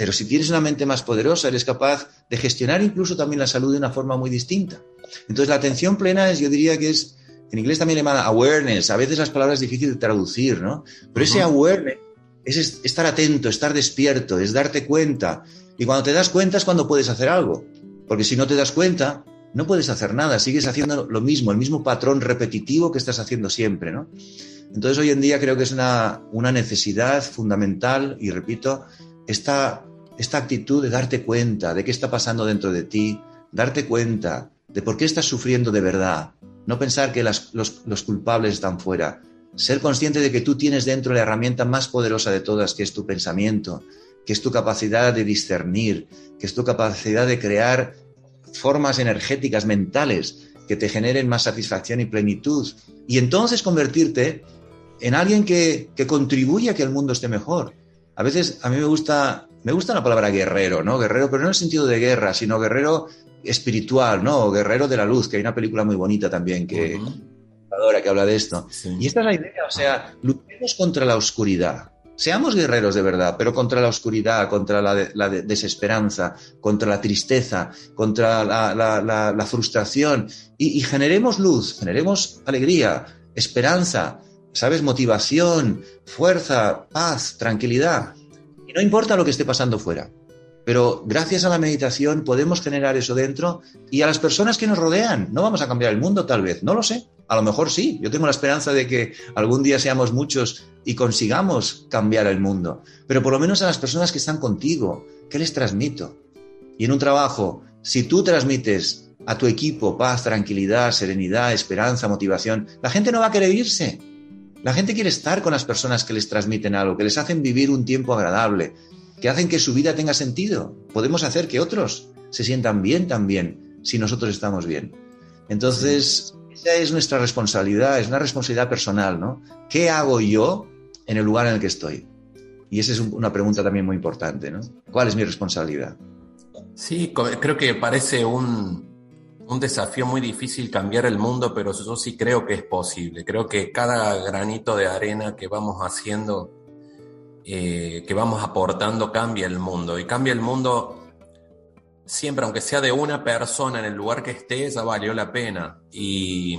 Pero si tienes una mente más poderosa, eres capaz de gestionar incluso también la salud de una forma muy distinta. Entonces, la atención plena es, yo diría que es, en inglés también le llama awareness, a veces las palabras es difícil de traducir, ¿no? Pero ese awareness es estar atento, estar despierto, es darte cuenta. Y cuando te das cuenta es cuando puedes hacer algo. Porque si no te das cuenta, no puedes hacer nada, sigues haciendo lo mismo, el mismo patrón repetitivo que estás haciendo siempre, ¿no? Entonces hoy en día creo que es una, una necesidad fundamental, y repito, esta, esta actitud de darte cuenta de qué está pasando dentro de ti, darte cuenta de por qué estás sufriendo de verdad, no pensar que los, los culpables están fuera, ser consciente de que tú tienes dentro la herramienta más poderosa de todas, que es tu pensamiento, que es tu capacidad de discernir, que es tu capacidad de crear formas energéticas mentales que te generen más satisfacción y plenitud. Y entonces convertirte en alguien que, que contribuye a que el mundo esté mejor. A veces a mí me gusta, me gusta la palabra guerrero, ¿no? Guerrero, pero no en el sentido de guerra, sino guerrero espiritual, ¿no? Guerrero de la luz, que hay una película muy bonita también que, que habla de esto. Y esta es la idea, o sea, luchemos contra la oscuridad. Seamos guerreros de verdad, pero contra la oscuridad, contra la, desesperanza, contra la tristeza, contra la, frustración y, generemos luz, generemos alegría, esperanza, ¿sabes? Motivación, fuerza, paz, tranquilidad. Y no importa lo que esté pasando fuera. Pero gracias a la meditación podemos generar eso dentro y a las personas que nos rodean. No vamos a cambiar el mundo tal vez, no lo sé. A lo mejor sí. Yo tengo la esperanza de que algún día seamos muchos y consigamos cambiar el mundo. Pero por lo menos a las personas que están contigo, ¿qué les transmito? Y en un trabajo, si tú transmites a tu equipo paz, tranquilidad, serenidad, esperanza, motivación, la gente no va a querer irse. La gente quiere estar con las personas que les transmiten algo, que les hacen vivir un tiempo agradable, que hacen que su vida tenga sentido. Podemos hacer que otros se sientan bien también si nosotros estamos bien. Entonces, esa es nuestra responsabilidad, es una responsabilidad personal, ¿no? ¿Qué hago yo en el lugar en el que estoy? Y esa es una pregunta también muy importante, ¿no? ¿Cuál es mi responsabilidad? Sí, creo que parece un, un desafío muy difícil cambiar el mundo, pero yo sí creo que es posible. Creo que cada granito de arena que vamos haciendo eh, que vamos aportando cambia el mundo. Y cambia el mundo siempre, aunque sea de una persona en el lugar que esté, ya valió la pena. Y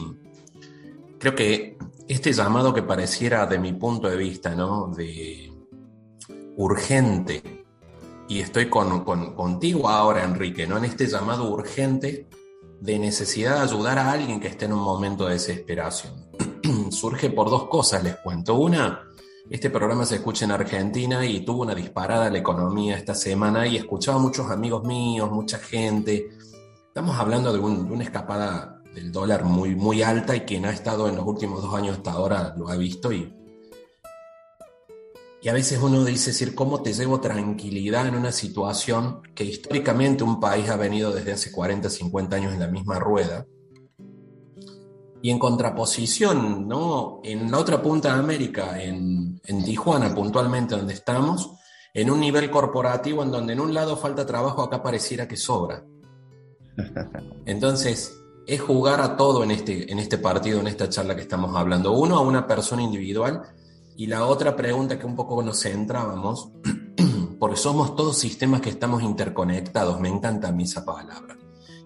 creo que este llamado que pareciera, de mi punto de vista, ¿no? De urgente, y estoy con, contigo ahora, Enrique, ¿no? En este llamado urgente de necesidad de ayudar a alguien que esté en un momento de desesperación. Surge por dos cosas, les cuento. Una, este programa se escucha en Argentina y tuvo una disparada la economía esta semana y escuchaba a muchos amigos míos, mucha gente. Estamos hablando de, una escapada del dólar muy, muy alta y quien ha estado en los últimos dos años hasta ahora lo ha visto y, y a veces uno dice decir cómo te llevo tranquilidad en una situación que históricamente un país ha venido desde hace 40, 50 años en la misma rueda y en contraposición, ¿no? En la otra punta de América, en, en, Tijuana puntualmente donde estamos, en un nivel corporativo en donde en un lado falta trabajo, acá pareciera que sobra. Entonces, es jugar a todo en este, en este partido, en esta charla que estamos hablando. Uno, a una persona individual, y la otra pregunta que un poco nos centrábamos, porque somos todos sistemas que estamos interconectados, me encanta a mí esa palabra.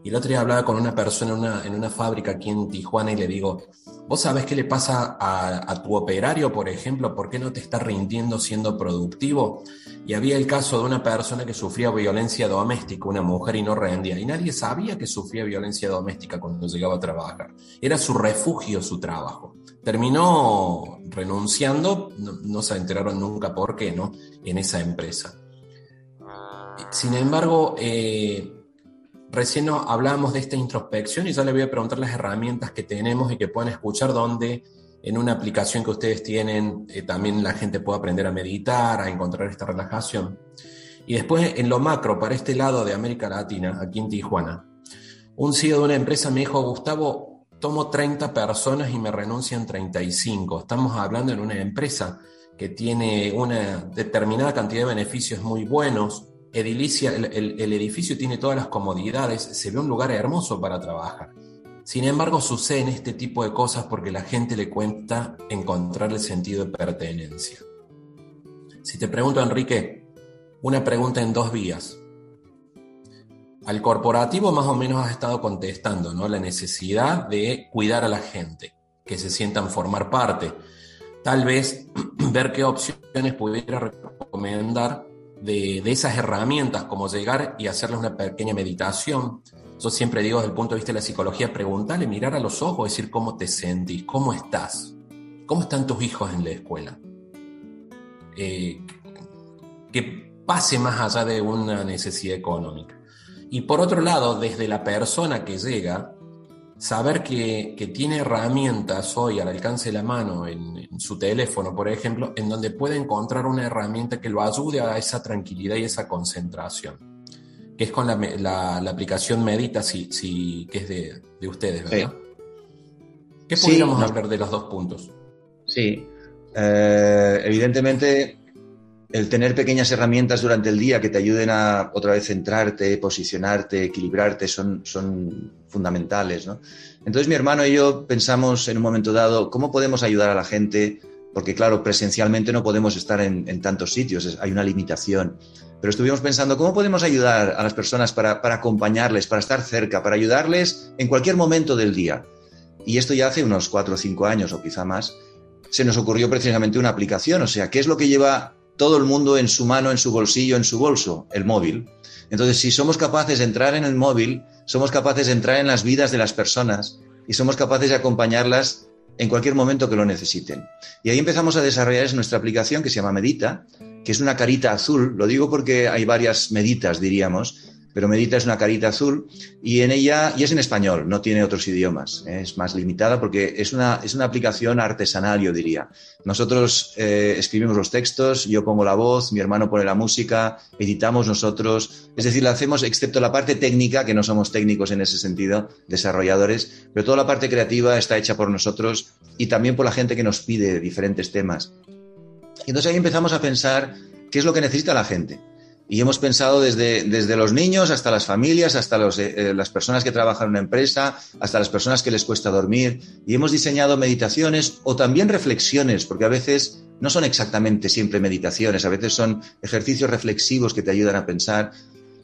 Y el otro día hablaba con una persona en una, en una fábrica aquí en Tijuana y le digo, ¿vos sabés qué le pasa a, tu operario, por ejemplo? ¿Por qué no te está rindiendo siendo productivo? Y había el caso de una persona que sufría violencia doméstica, una mujer y no rendía. Y nadie sabía que sufría violencia doméstica cuando llegaba a trabajar. Era su refugio, su trabajo. Terminó renunciando, no, se enteraron nunca por qué, ¿no? En esa empresa. Sin embargo, eh, Recién hablábamos de esta introspección y ya le voy a preguntar las herramientas que tenemos y que pueden escuchar donde en una aplicación que ustedes tienen eh, también la gente puede aprender a meditar, a encontrar esta relajación. Y después en lo macro, para este lado de América Latina, aquí en Tijuana, un CEO de una empresa me dijo, Gustavo, tomo 30 personas y me renuncian 35. Estamos hablando en una empresa que tiene una determinada cantidad de beneficios muy buenos, edilicia, el, edificio tiene todas las comodidades, se ve un lugar hermoso para trabajar. Sin embargo, suceden este tipo de cosas porque la gente le cuenta encontrar el sentido de pertenencia. Si te pregunto, Enrique, una pregunta en dos vías. Al corporativo más o menos has estado contestando, ¿no? La necesidad de cuidar a la gente, que se sientan formar parte. Tal vez ver qué opciones pudiera recomendar de, esas herramientas, como llegar y hacerles una pequeña meditación. Yo siempre digo desde el punto de vista de la psicología, preguntarle, mirar a los ojos, decir cómo te sentís, cómo estás, cómo están tus hijos en la escuela. Eh, que pase más allá de una necesidad económica. Y por otro lado, desde la persona que llega, saber que, tiene herramientas hoy al alcance de la mano en, su teléfono, por ejemplo, en donde puede encontrar una herramienta que lo ayude a esa tranquilidad y esa concentración, que es con la, aplicación Medita, si, si, que es de, ustedes, ¿verdad? ¿Qué podríamos hablar de los dos puntos? Sí, eh, evidentemente el tener pequeñas herramientas durante el día que te ayuden a otra vez centrarte, posicionarte, equilibrarte, son, fundamentales. ¿no? Entonces mi hermano y yo pensamos en un momento dado cómo podemos ayudar a la gente, porque claro, presencialmente no podemos estar en, tantos sitios, hay una limitación. Pero estuvimos pensando cómo podemos ayudar a las personas para, para acompañarles, para estar cerca, para ayudarles en cualquier momento del día. Y esto ya hace unos cuatro o cinco años o quizá más, se nos ocurrió precisamente una aplicación. O sea, ¿qué es lo que lleva todo el mundo en su mano, en su bolsillo, en su bolso, el móvil. Entonces, si somos capaces de entrar en el móvil, somos capaces de entrar en las vidas de las personas y somos capaces de acompañarlas en cualquier momento que lo necesiten. Y ahí empezamos a desarrollar nuestra aplicación que se llama Medita, que es una carita azul. Lo digo porque hay varias meditas, diríamos, pero Medita es una carita azul y en ella, y es en español, no tiene otros idiomas, ¿eh? es más limitada porque es una, es una aplicación artesanal, yo diría. Nosotros eh, escribimos los textos, yo pongo la voz, mi hermano pone la música, editamos nosotros, es decir, la hacemos, excepto la parte técnica, que no somos técnicos en ese sentido, desarrolladores, pero toda la parte creativa está hecha por nosotros y también por la gente que nos pide diferentes temas. Y entonces ahí empezamos a pensar qué es lo que necesita la gente y hemos pensado desde, desde los niños hasta las familias, hasta los, eh, eh, las personas que trabajan en una empresa, hasta las personas que les cuesta dormir. Y hemos diseñado meditaciones o también reflexiones, porque a veces no son exactamente siempre meditaciones, a veces son ejercicios reflexivos que te ayudan a pensar.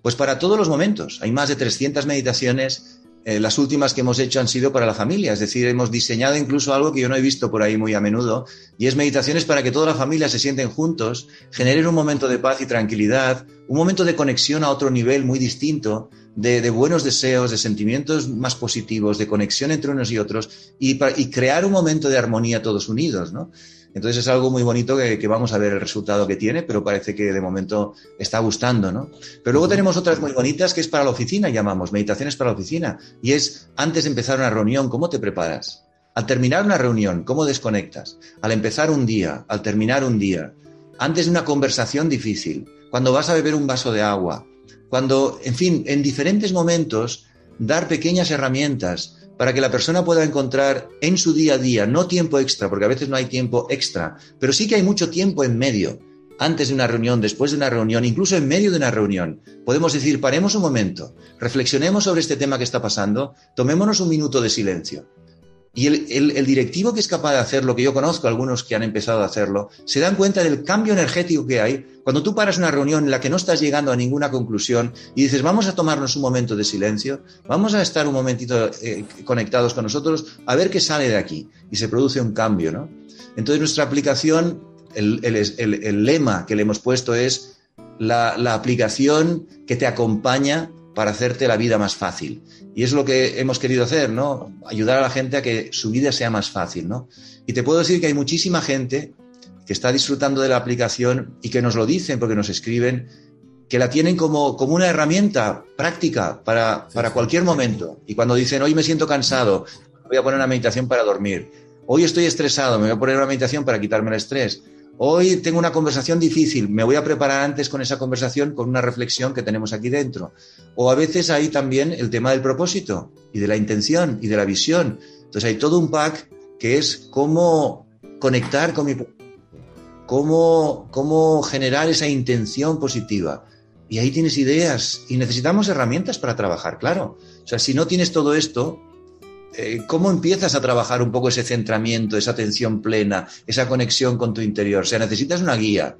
Pues para todos los momentos. Hay más de 300 meditaciones eh, las últimas que hemos hecho han sido para la familia, es decir, hemos diseñado incluso algo que yo no he visto por ahí muy a menudo, y es meditaciones para que toda la familia se sienten juntos, generen un momento de paz y tranquilidad, un momento de conexión a otro nivel muy distinto, de, buenos deseos, de sentimientos más positivos, de conexión entre unos y otros, y, y crear un momento de armonía todos unidos, ¿no? Entonces es algo muy bonito que, vamos a ver el resultado que tiene, pero parece que de momento está gustando, ¿no? Pero luego tenemos otras muy bonitas que es para la oficina, llamamos, meditaciones para la oficina. Y es antes de empezar una reunión, ¿cómo te preparas? Al terminar una reunión, ¿cómo desconectas? Al empezar un día, al terminar un día, antes de una conversación difícil, cuando vas a beber un vaso de agua, cuando, en fin, en diferentes momentos, dar pequeñas herramientas para que la persona pueda encontrar en su día a día, no tiempo extra, porque a veces no hay tiempo extra, pero sí que hay mucho tiempo en medio, antes de una reunión, después de una reunión, incluso en medio de una reunión. Podemos decir, paremos un momento, reflexionemos sobre este tema que está pasando, tomémonos un minuto de silencio. Y el, directivo que es capaz de hacerlo, que yo conozco algunos que han empezado a hacerlo, se dan cuenta del cambio energético que hay cuando tú paras una reunión en la que no estás llegando a ninguna conclusión y dices, vamos a tomarnos un momento de silencio, vamos a estar un momentito eh, conectados con nosotros, a ver qué sale de aquí. Y se produce un cambio, ¿no? Entonces nuestra aplicación, el, lema que le hemos puesto es la, la aplicación que te acompaña para hacerte la vida más fácil. Y es lo que hemos querido hacer, ¿no? Ayudar a la gente a que su vida sea más fácil, ¿no? Y te puedo decir que hay muchísima gente que está disfrutando de la aplicación y que nos lo dicen porque nos escriben, que la tienen como, como una herramienta práctica para, para cualquier momento. Y cuando dicen, hoy me siento cansado, voy a poner una meditación para dormir. Hoy estoy estresado, me voy a poner una meditación para quitarme el estrés. Hoy tengo una conversación difícil, me voy a preparar antes con esa conversación con una reflexión que tenemos aquí dentro. O a veces hay también el tema del propósito y de la intención y de la visión. Entonces hay todo un pack que es cómo conectar con mi... cómo, cómo generar esa intención positiva. Y ahí tienes ideas y necesitamos herramientas para trabajar, claro. O sea, si no tienes todo esto, eh, ¿cómo empiezas a trabajar un poco ese centramiento, esa atención plena, esa conexión con tu interior? O sea, necesitas una guía.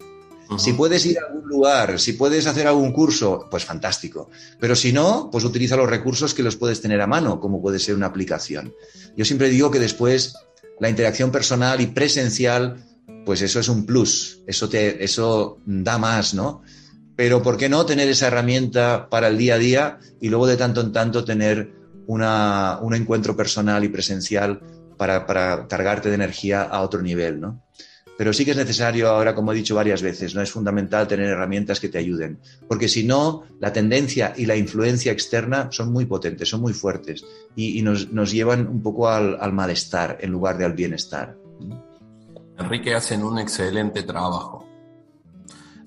Si puedes ir a algún lugar, si puedes hacer algún curso, pues fantástico. Pero si no, pues utiliza los recursos que los puedes tener a mano, como puede ser una aplicación. Yo siempre digo que después la interacción personal y presencial, pues eso es un plus, eso, te, eso da más, ¿no? Pero ¿por qué no tener esa herramienta para el día a día y luego de tanto en tanto tener una, un encuentro personal y presencial para, para cargarte de energía a otro nivel, ¿no? Pero sí que es necesario ahora, como he dicho varias veces, no es fundamental tener herramientas que te ayuden, porque si no, la tendencia y la influencia externa son muy potentes, son muy fuertes y, nos, llevan un poco al, malestar en lugar de al bienestar. Enrique hacen un excelente trabajo.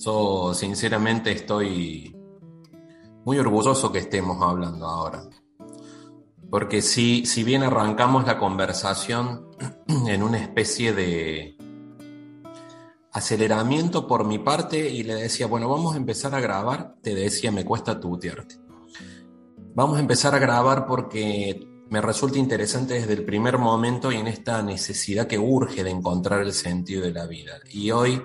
Yo sinceramente estoy muy orgulloso que estemos hablando ahora. Porque si, si bien arrancamos la conversación en una especie de, aceleramiento por mi parte y le decía, bueno, vamos a empezar a grabar. Te decía, me cuesta tutearte. Vamos a empezar a grabar porque me resulta interesante desde el primer momento y en esta necesidad que urge de encontrar el sentido de la vida. Y hoy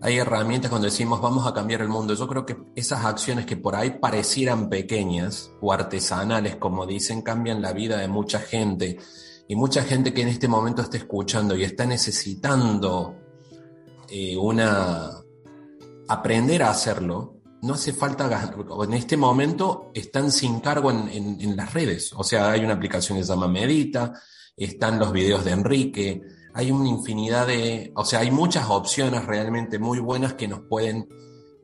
hay herramientas cuando decimos vamos a cambiar el mundo. Yo creo que esas acciones que por ahí parecieran pequeñas o artesanales, como dicen, cambian la vida de mucha gente. Y mucha gente que en este momento está escuchando y está necesitando eh, una aprender a hacerlo, no hace falta, en este momento están sin cargo en, las redes, o sea, hay una aplicación que se llama Medita, están los videos de Enrique, hay una infinidad de, o sea, hay muchas opciones realmente muy buenas que nos pueden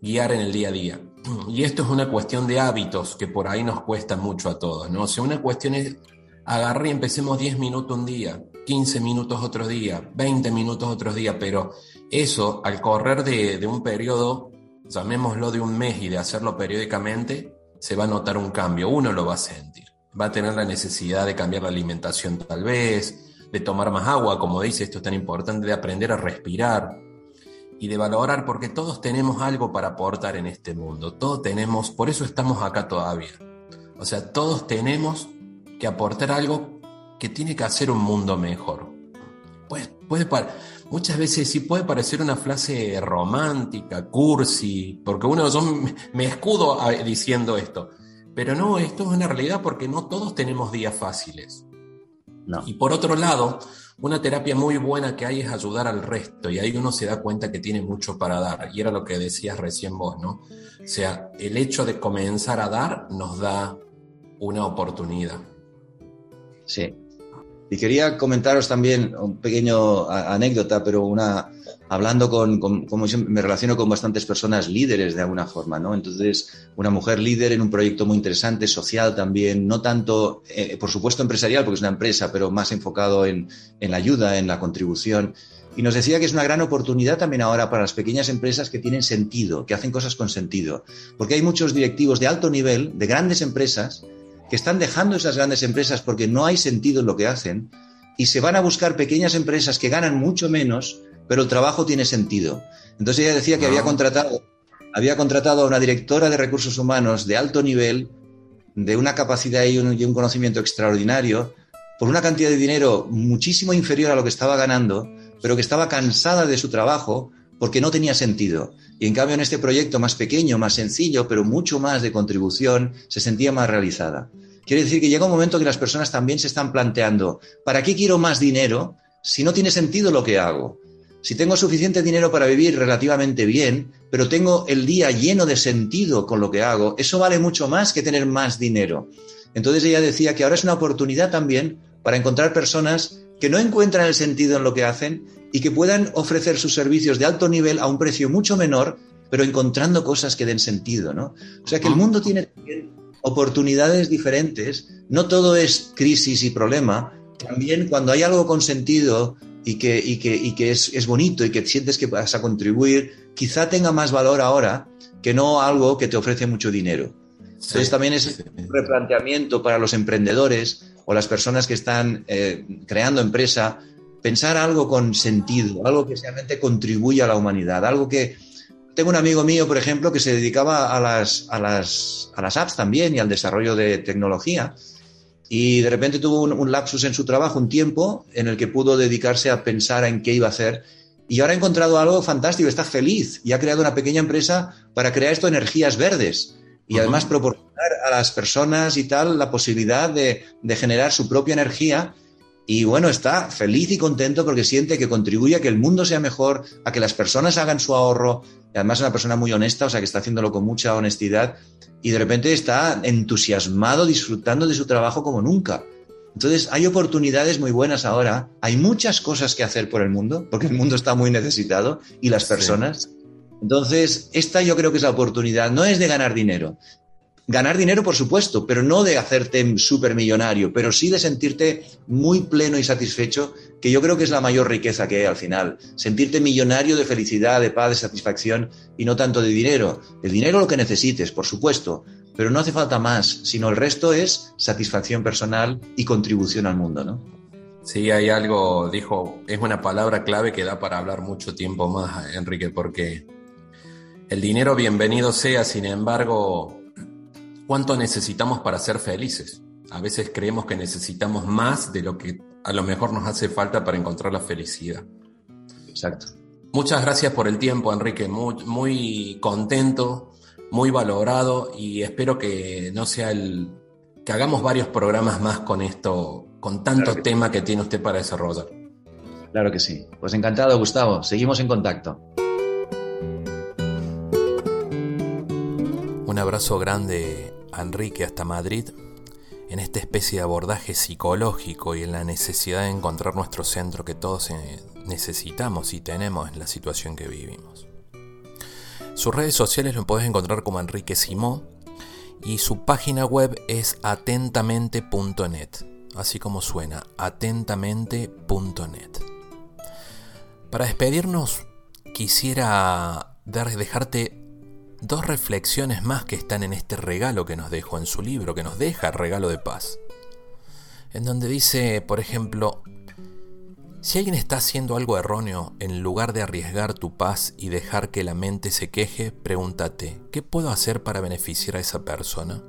guiar en el día a día. Y esto es una cuestión de hábitos que por ahí nos cuesta mucho a todos, ¿no? O sea, una cuestión es agarrar y empecemos 10 minutos un día, 15 minutos otro día, 20 minutos otro día, pero eso al correr de, un periodo, llamémoslo de un mes y de hacerlo periódicamente, se va a notar un cambio, uno lo va a sentir, va a tener la necesidad de cambiar la alimentación tal vez, de tomar más agua, como dice, esto es tan importante, de aprender a respirar y de valorar, porque todos tenemos algo para aportar en este mundo, todos tenemos, por eso estamos acá todavía. O sea, todos tenemos que aportar algo que tiene que hacer un mundo mejor. Pues puede muchas veces sí puede parecer una frase romántica, cursi, porque uno yo me escudo diciendo esto, pero no, esto es una realidad porque no todos tenemos días fáciles. Y por otro lado, una terapia muy buena que hay es ayudar al resto y ahí uno se da cuenta que tiene mucho para dar. Y era lo que decías recién vos, ¿no? O sea, el hecho de comenzar a dar nos da una oportunidad. Sí. Y quería comentaros también un pequeño anécdota, pero una hablando con, como me relaciono con bastantes personas líderes de alguna forma, ¿no? Entonces, una mujer líder en un proyecto muy interesante, social también, no tanto, eh, por supuesto, empresarial, porque es una empresa, pero más enfocado en, en la ayuda, en la contribución. Y nos decía que es una gran oportunidad también ahora para las pequeñas empresas que tienen sentido, que hacen cosas con sentido. Porque hay muchos directivos de alto nivel, de grandes empresas, que están dejando esas grandes empresas porque no hay sentido en lo que hacen y se van a buscar pequeñas empresas que ganan mucho menos, pero el trabajo tiene sentido. Entonces ella decía que había contratado, había contratado a una directora de recursos humanos de alto nivel, de una capacidad y un, y un conocimiento extraordinario, por una cantidad de dinero muchísimo inferior a lo que estaba ganando, pero que estaba cansada de su trabajo porque no tenía sentido. Y en cambio en este proyecto más pequeño, más sencillo, pero mucho más de contribución, se sentía más realizada. Quiere decir que llega un momento que las personas también se están planteando, ¿para qué quiero más dinero si no tiene sentido lo que hago? Si tengo suficiente dinero para vivir relativamente bien, pero tengo el día lleno de sentido con lo que hago, eso vale mucho más que tener más dinero. Entonces ella decía que ahora es una oportunidad también para encontrar personas que no encuentran el sentido en lo que hacen y que puedan ofrecer sus servicios de alto nivel a un precio mucho menor, pero encontrando cosas que den sentido, ¿no? O sea que el mundo tiene oportunidades diferentes, no todo es crisis y problema, también cuando hay algo con sentido y que, y que, que es, bonito y que sientes que vas a contribuir, quizá tenga más valor ahora que no algo que te ofrece mucho dinero. Entonces también es un replanteamiento para los emprendedores o las personas que están eh, creando empresa pensar algo con sentido, algo que realmente contribuya a la humanidad, algo que... Tengo un amigo mío, por ejemplo, que se dedicaba a las, a las, a las apps también y al desarrollo de tecnología. Y de repente tuvo un, lapsus en su trabajo, un tiempo en el que pudo dedicarse a pensar en qué iba a hacer. Y ahora ha encontrado algo fantástico, está feliz y ha creado una pequeña empresa para crear esto energías verdes. Y además proporcionar a las personas y tal la posibilidad de, de, generar su propia energía. Y bueno, está feliz y contento porque siente que contribuye a que el mundo sea mejor, a que las personas hagan su ahorro. Y además es una persona muy honesta, o sea que está haciéndolo con mucha honestidad y de repente está entusiasmado, disfrutando de su trabajo como nunca. Entonces, hay oportunidades muy buenas ahora, hay muchas cosas que hacer por el mundo, porque el mundo está muy necesitado y las personas. Entonces, esta yo creo que es la oportunidad, no es de ganar dinero. Ganar dinero, por supuesto, pero no de hacerte supermillonario, pero sí de sentirte muy pleno y satisfecho, que yo creo que es la mayor riqueza que hay al final. Sentirte millonario de felicidad, de paz, de satisfacción y no tanto de dinero. El dinero lo que necesites, por supuesto, pero no hace falta más, sino el resto es satisfacción personal y contribución al mundo, ¿no? Sí, hay algo, dijo, es una palabra clave que da para hablar mucho tiempo más, Enrique, porque el dinero bienvenido sea, sin embargo, ¿cuánto necesitamos para ser felices? A veces creemos que necesitamos más de lo que a lo mejor nos hace falta para encontrar la felicidad. Exacto. Muchas gracias por el tiempo, Enrique. Muy, muy contento muy valorado y espero que no sea el que hagamos varios programas más con esto, con tanto tema que tiene usted para desarrollar. Claro que sí. Pues encantado, Gustavo. Seguimos en contacto. Un abrazo grande Enrique hasta Madrid en esta especie de abordaje psicológico y en la necesidad de encontrar nuestro centro que todos eh, necesitamos y tenemos en la situación que vivimos. Sus redes sociales lo puedes encontrar como Enrique Simó y su página web es atentamente.net, así como suena, atentamente.net. Para despedirnos, quisiera dejarte dos reflexiones más que están en este regalo que nos dejó en su libro, que nos deja regalo de paz. En donde dice, por ejemplo, si alguien está haciendo algo erróneo, en lugar de arriesgar tu paz y dejar que la mente se queje, pregúntate, ¿qué puedo hacer para beneficiar a esa persona?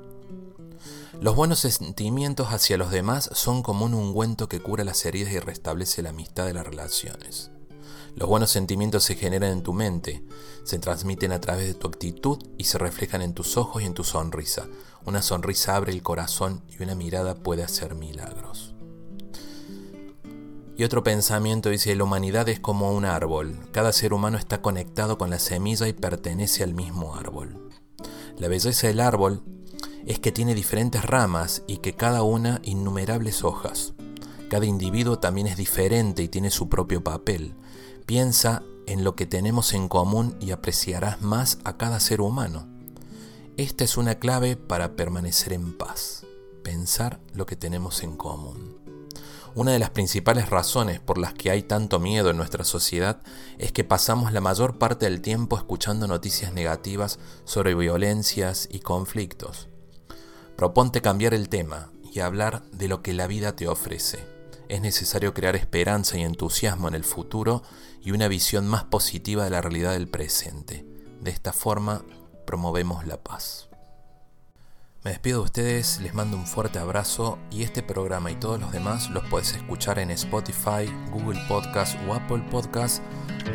Los buenos sentimientos hacia los demás son como un ungüento que cura las heridas y restablece la amistad de las relaciones. Los buenos sentimientos se generan en tu mente, se transmiten a través de tu actitud y se reflejan en tus ojos y en tu sonrisa. Una sonrisa abre el corazón y una mirada puede hacer milagros. Y otro pensamiento dice, la humanidad es como un árbol, cada ser humano está conectado con la semilla y pertenece al mismo árbol. La belleza del árbol es que tiene diferentes ramas y que cada una innumerables hojas. Cada individuo también es diferente y tiene su propio papel. Piensa en lo que tenemos en común y apreciarás más a cada ser humano. Esta es una clave para permanecer en paz, pensar lo que tenemos en común. Una de las principales razones por las que hay tanto miedo en nuestra sociedad es que pasamos la mayor parte del tiempo escuchando noticias negativas sobre violencias y conflictos. Proponte cambiar el tema y hablar de lo que la vida te ofrece. Es necesario crear esperanza y entusiasmo en el futuro y una visión más positiva de la realidad del presente. De esta forma promovemos la paz. Me despido de ustedes, les mando un fuerte abrazo y este programa y todos los demás los puedes escuchar en Spotify, Google Podcast o Apple Podcast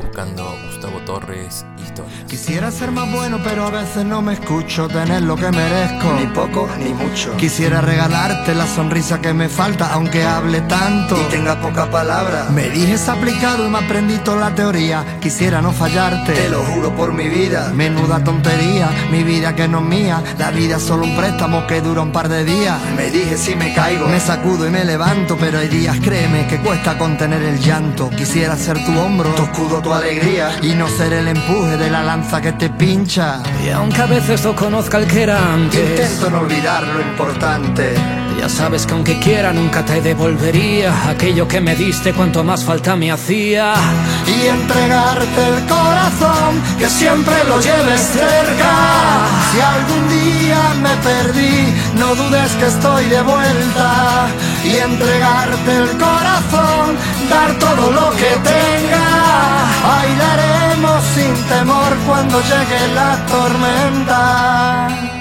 buscando Gustavo Torres Historias. Quisiera ser más bueno, pero a veces no me escucho tener lo que merezco. Ni poco ni mucho. Quisiera regalarte la sonrisa que me falta, aunque hable tanto. Y tenga poca palabra. Me dijes aplicado y me aprendí toda la teoría. Quisiera no fallarte. Te lo juro por mi vida. Menuda tontería, mi vida que no es mía. La vida es solo un préstamo que dura un par de días. Me dije si me caigo. Me sacudo y me levanto, pero hay días, créeme, que cuesta contener el llanto. Quisiera ser tu hombro, tu escudo, tu alegría. Y no ser el empuje de la lanza que te pincha. Y aunque a veces no conozca el que era antes, intento no olvidar lo importante. Ya sabes que aunque quiera nunca te devolvería aquello que me diste cuanto más falta me hacía. Y entregarte el corazón, que siempre lo lleves cerca. Si algún día me perdí, no dudes que estoy de vuelta. Y entregarte el corazón, dar todo lo que tenga. Bailaremos sin temor cuando llegue la tormenta.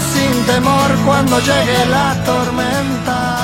sin temor cuando llegue la tormenta